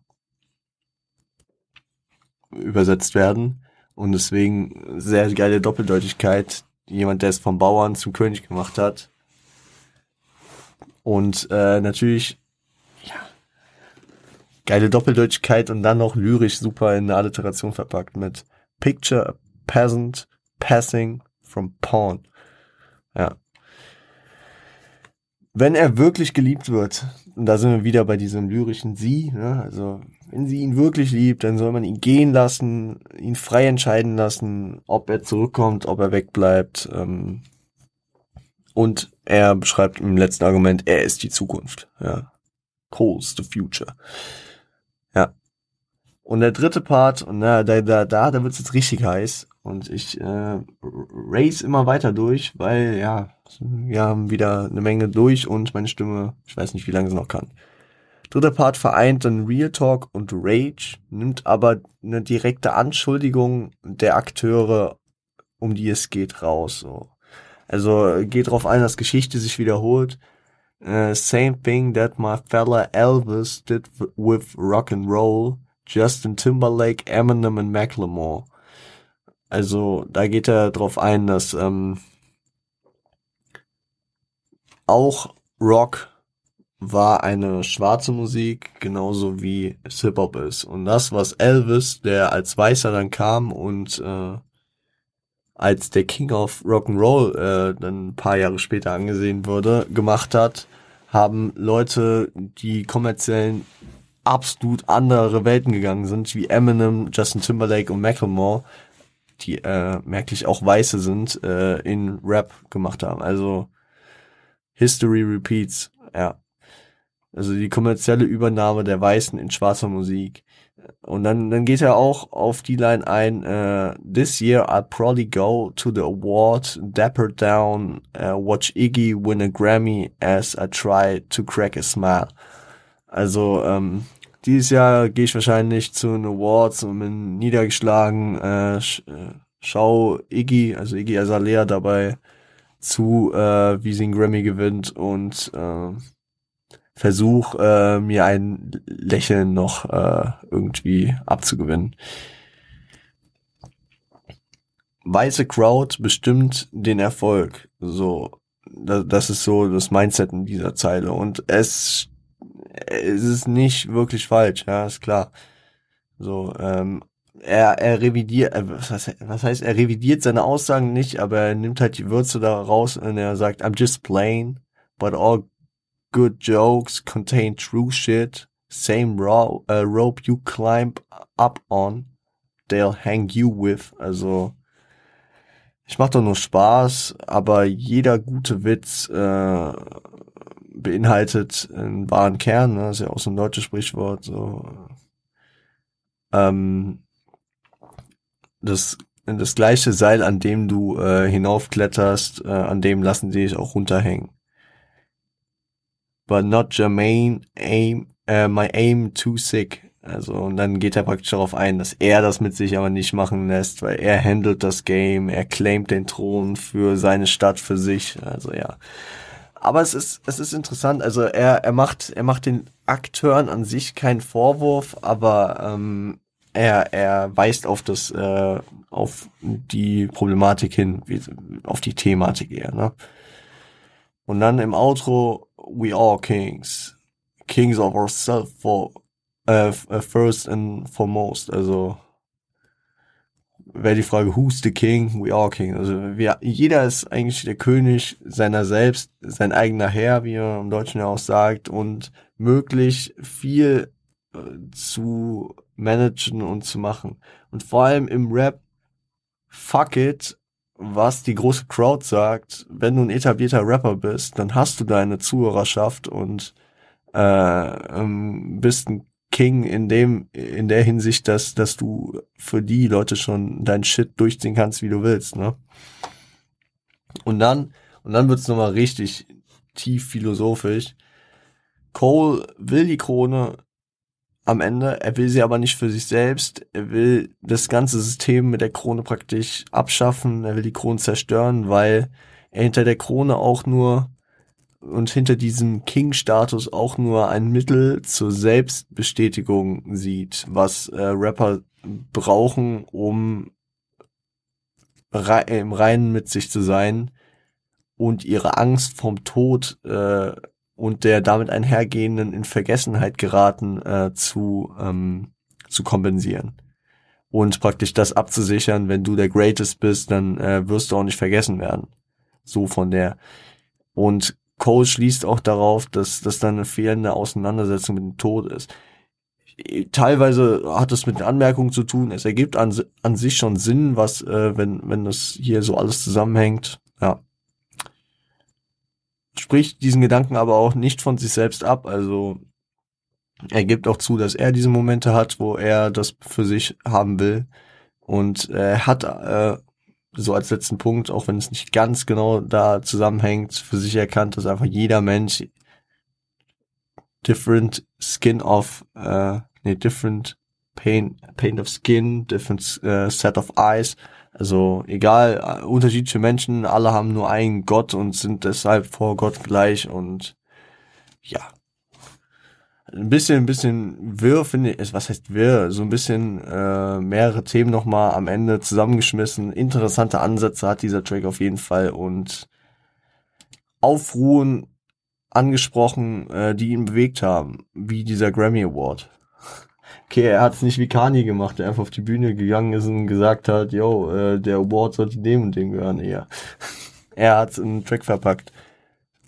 übersetzt werden. Und deswegen sehr geile Doppeldeutigkeit. Jemand, der es vom Bauern zum König gemacht hat. Und äh, natürlich, ja, geile Doppeldeutigkeit und dann noch lyrisch super in eine Alliteration verpackt mit Picture a peasant passing from pawn. Ja. Wenn er wirklich geliebt wird, und da sind wir wieder bei diesem lyrischen Sie, ne? also wenn sie ihn wirklich liebt, dann soll man ihn gehen lassen, ihn frei entscheiden lassen, ob er zurückkommt, ob er wegbleibt. Ähm, und er beschreibt im letzten Argument, er ist die Zukunft. Ja. Cole's the future. Ja. Und der dritte Part, und da, da, da, da, da wird's jetzt richtig heiß. Und ich äh, race immer weiter durch, weil ja, wir haben wieder eine Menge durch und meine Stimme, ich weiß nicht, wie lange sie noch kann. Dritter Part vereint dann Real Talk und Rage, nimmt aber eine direkte Anschuldigung der Akteure, um die es geht, raus. So. Also geht darauf ein, dass Geschichte sich wiederholt. Uh, same thing that my fella Elvis did with rock and roll, Justin Timberlake, Eminem und Macklemore. Also da geht er darauf ein, dass ähm, auch Rock war eine schwarze Musik, genauso wie Hip-Hop ist. Und das, was Elvis, der als Weißer dann kam und äh, als der King of Rock'n'Roll äh, dann ein paar Jahre später angesehen wurde, gemacht hat, haben Leute, die kommerziellen absolut andere Welten gegangen sind, wie Eminem, Justin Timberlake und Macklemore, die äh, merklich auch Weiße sind, äh, in Rap gemacht haben. Also History repeats, ja. Also die kommerzielle Übernahme der Weißen in schwarzer Musik. Und dann, dann geht er auch auf die Line ein, uh, This year I'll probably go to the award, dapper down, uh, watch Iggy win a Grammy as I try to crack a smile. Also, ähm, dieses Jahr gehe ich wahrscheinlich zu den Awards und bin niedergeschlagen, äh, äh, schau Iggy, also Iggy Azalea dabei zu, äh, wie sie einen Grammy gewinnt und äh, Versuch, äh, mir ein Lächeln noch äh, irgendwie abzugewinnen. Weiße Crowd bestimmt den Erfolg. So, das ist so das Mindset in dieser Zeile. Und es, es ist nicht wirklich falsch, ja, ist klar. So, ähm, er, er revidiert, äh, was heißt, was heißt, er revidiert seine Aussagen nicht, aber er nimmt halt die Würze da raus und er sagt, I'm just plain, but all good jokes contain true shit. Same ro uh, rope you climb up on, they'll hang you with. Also, ich mach doch nur Spaß, aber jeder gute Witz äh, beinhaltet einen wahren Kern. Ne? Das ist ja auch so ein deutsches Sprichwort. So. Ähm, das das gleiche Seil, an dem du äh, hinaufkletterst, äh, an dem lassen sie dich auch runterhängen but not Jermaine aim, äh, my aim too sick. Also, und dann geht er praktisch darauf ein, dass er das mit sich aber nicht machen lässt, weil er handelt das Game, er claimt den Thron für seine Stadt, für sich. Also, ja. Aber es ist, es ist interessant. Also, er, er macht, er macht den Akteuren an sich keinen Vorwurf, aber, ähm, er, er weist auf das, äh, auf die Problematik hin, wie, auf die Thematik eher, ne? Und dann im Outro we are kings. Kings of ourselves for uh, first and foremost. Also wäre die Frage, who's the king? We are king. Also wir, jeder ist eigentlich der König seiner selbst, sein eigener Herr, wie er im Deutschen ja auch sagt, und möglich viel äh, zu managen und zu machen. Und vor allem im Rap, fuck it, was die große Crowd sagt, wenn du ein etablierter Rapper bist, dann hast du deine Zuhörerschaft und äh, ähm, bist ein King in dem in der Hinsicht, dass dass du für die Leute schon dein Shit durchziehen kannst, wie du willst, ne? Und dann und dann wird's nochmal richtig tief philosophisch. Cole will die Krone am Ende. Er will sie aber nicht für sich selbst. Er will das ganze System mit der Krone praktisch abschaffen. Er will die Krone zerstören, weil er hinter der Krone auch nur und hinter diesem King-Status auch nur ein Mittel zur Selbstbestätigung sieht, was äh, Rapper brauchen, um rei im Reinen mit sich zu sein und ihre Angst vom Tod äh, und der damit einhergehenden in Vergessenheit geraten äh, zu, ähm, zu kompensieren. Und praktisch das abzusichern, wenn du der Greatest bist, dann äh, wirst du auch nicht vergessen werden. So von der. Und Cole schließt auch darauf, dass das dann eine fehlende Auseinandersetzung mit dem Tod ist. Teilweise hat es mit den Anmerkungen zu tun. Es ergibt an, an sich schon Sinn, was, äh, wenn, wenn das hier so alles zusammenhängt. Ja. Spricht diesen Gedanken aber auch nicht von sich selbst ab. Also er gibt auch zu, dass er diese Momente hat, wo er das für sich haben will. Und er hat äh, so als letzten Punkt, auch wenn es nicht ganz genau da zusammenhängt, für sich erkannt, dass einfach jeder Mensch different skin of, äh, nee, different pain, paint of skin, different äh, set of eyes. Also egal, äh, unterschiedliche Menschen, alle haben nur einen Gott und sind deshalb vor Gott gleich und ja, ein bisschen, ein bisschen wirr finde ich, was heißt wirr, so ein bisschen äh, mehrere Themen nochmal am Ende zusammengeschmissen. Interessante Ansätze hat dieser Track auf jeden Fall und Aufruhen angesprochen, äh, die ihn bewegt haben, wie dieser Grammy Award. [laughs] Okay, er hat es nicht wie Kanye gemacht, der einfach auf die Bühne gegangen ist und gesagt hat, yo, äh, der Award sollte dem und dem gehören eher. [laughs] er hat es in einen Track verpackt.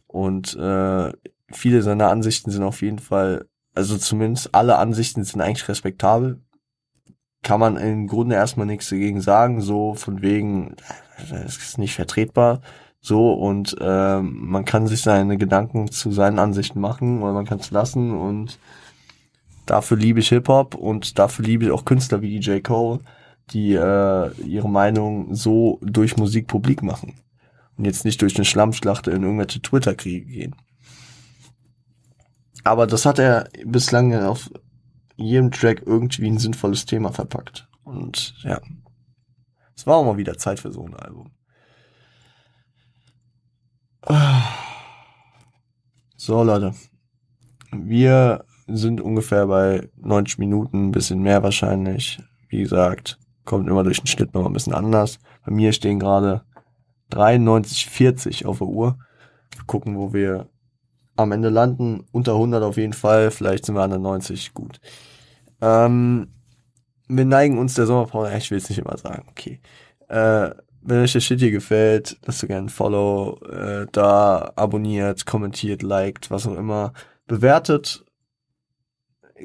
Und äh, viele seiner Ansichten sind auf jeden Fall, also zumindest alle Ansichten sind eigentlich respektabel. Kann man im Grunde erstmal nichts dagegen sagen, so von wegen, das ist nicht vertretbar, so und ähm, man kann sich seine Gedanken zu seinen Ansichten machen oder man kann es lassen und dafür liebe ich Hip-Hop und dafür liebe ich auch Künstler wie DJ Cole, die äh, ihre Meinung so durch Musik publik machen und jetzt nicht durch eine Schlammschlacht in irgendwelche Twitter-Kriege gehen. Aber das hat er bislang auf jedem Track irgendwie ein sinnvolles Thema verpackt. Und ja, es war auch mal wieder Zeit für so ein Album. So, Leute. Wir sind ungefähr bei 90 Minuten, ein bisschen mehr wahrscheinlich. Wie gesagt, kommt immer durch den Schnitt noch ein bisschen anders. Bei mir stehen gerade 93,40 auf der Uhr. Wir gucken, wo wir am Ende landen. Unter 100 auf jeden Fall. Vielleicht sind wir an der 90 gut. Ähm, wir neigen uns der Sommerpause. Ich will es nicht immer sagen. Okay. Äh, wenn euch der Shit hier gefällt, lasst gerne ein Follow äh, da, abonniert, kommentiert, liked, was auch immer. Bewertet.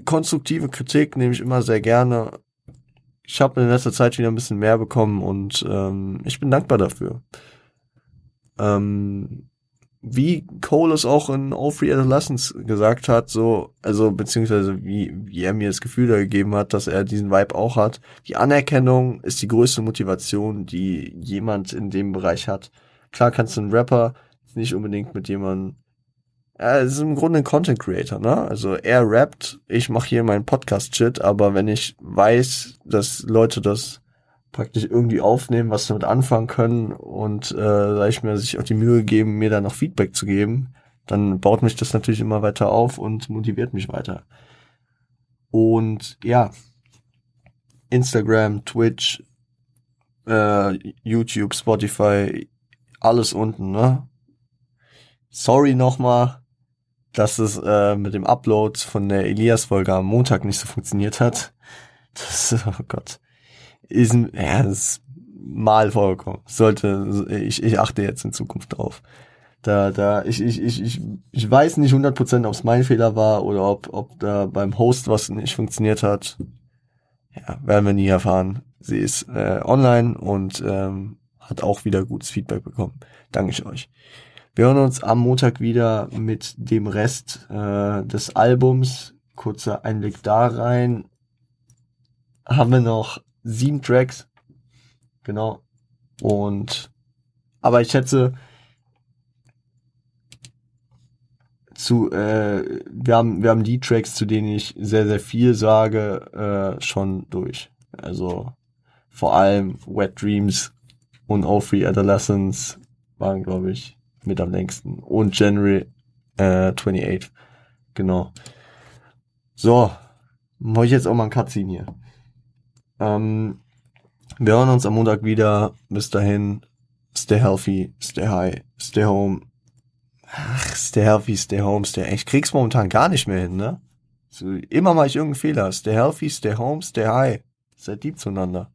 Konstruktive Kritik nehme ich immer sehr gerne. Ich habe in letzter Zeit wieder ein bisschen mehr bekommen und ähm, ich bin dankbar dafür. Ähm, wie Cole es auch in All Free Adolescence gesagt hat, so, also beziehungsweise wie, wie er mir das Gefühl da gegeben hat, dass er diesen Vibe auch hat. Die Anerkennung ist die größte Motivation, die jemand in dem Bereich hat. Klar kannst du einen Rapper nicht unbedingt mit jemandem er ist im Grunde ein Content Creator, ne? Also er rappt, ich mache hier meinen Podcast-Shit, aber wenn ich weiß, dass Leute das praktisch irgendwie aufnehmen, was damit anfangen können und äh, sag ich mir, sich auch die Mühe geben, mir da noch Feedback zu geben, dann baut mich das natürlich immer weiter auf und motiviert mich weiter. Und ja, Instagram, Twitch, äh, YouTube, Spotify, alles unten, ne? Sorry nochmal, dass es äh, mit dem Upload von der Elias-Folge am Montag nicht so funktioniert hat. Das, [laughs] oh Gott ist, ja, ist mal vorgekommen. Sollte, ich, ich achte jetzt in Zukunft drauf. Da, da, ich, ich, ich, ich, ich weiß nicht 100%, ob es mein Fehler war oder ob, ob da beim Host was nicht funktioniert hat. Ja, werden wir nie erfahren. Sie ist äh, online und ähm, hat auch wieder gutes Feedback bekommen. Danke ich euch. Wir hören uns am Montag wieder mit dem Rest äh, des Albums. Kurzer Einblick da rein. Haben wir noch sieben Tracks. Genau. Und aber ich schätze zu äh, wir haben wir haben die Tracks, zu denen ich sehr sehr viel sage, äh, schon durch. Also vor allem Wet Dreams und All Free Adolescence waren glaube ich mit am längsten und January äh, 28. Genau. So, mache ich jetzt auch mal ein Cutscene hier. Ähm, wir hören uns am Montag wieder. Bis dahin, stay healthy, stay high, stay home. Ach, stay healthy, stay home, stay. Ich krieg's momentan gar nicht mehr hin, ne? Immer mache ich irgendeinen Fehler. Stay healthy, stay home, stay high. Seid lieb zueinander.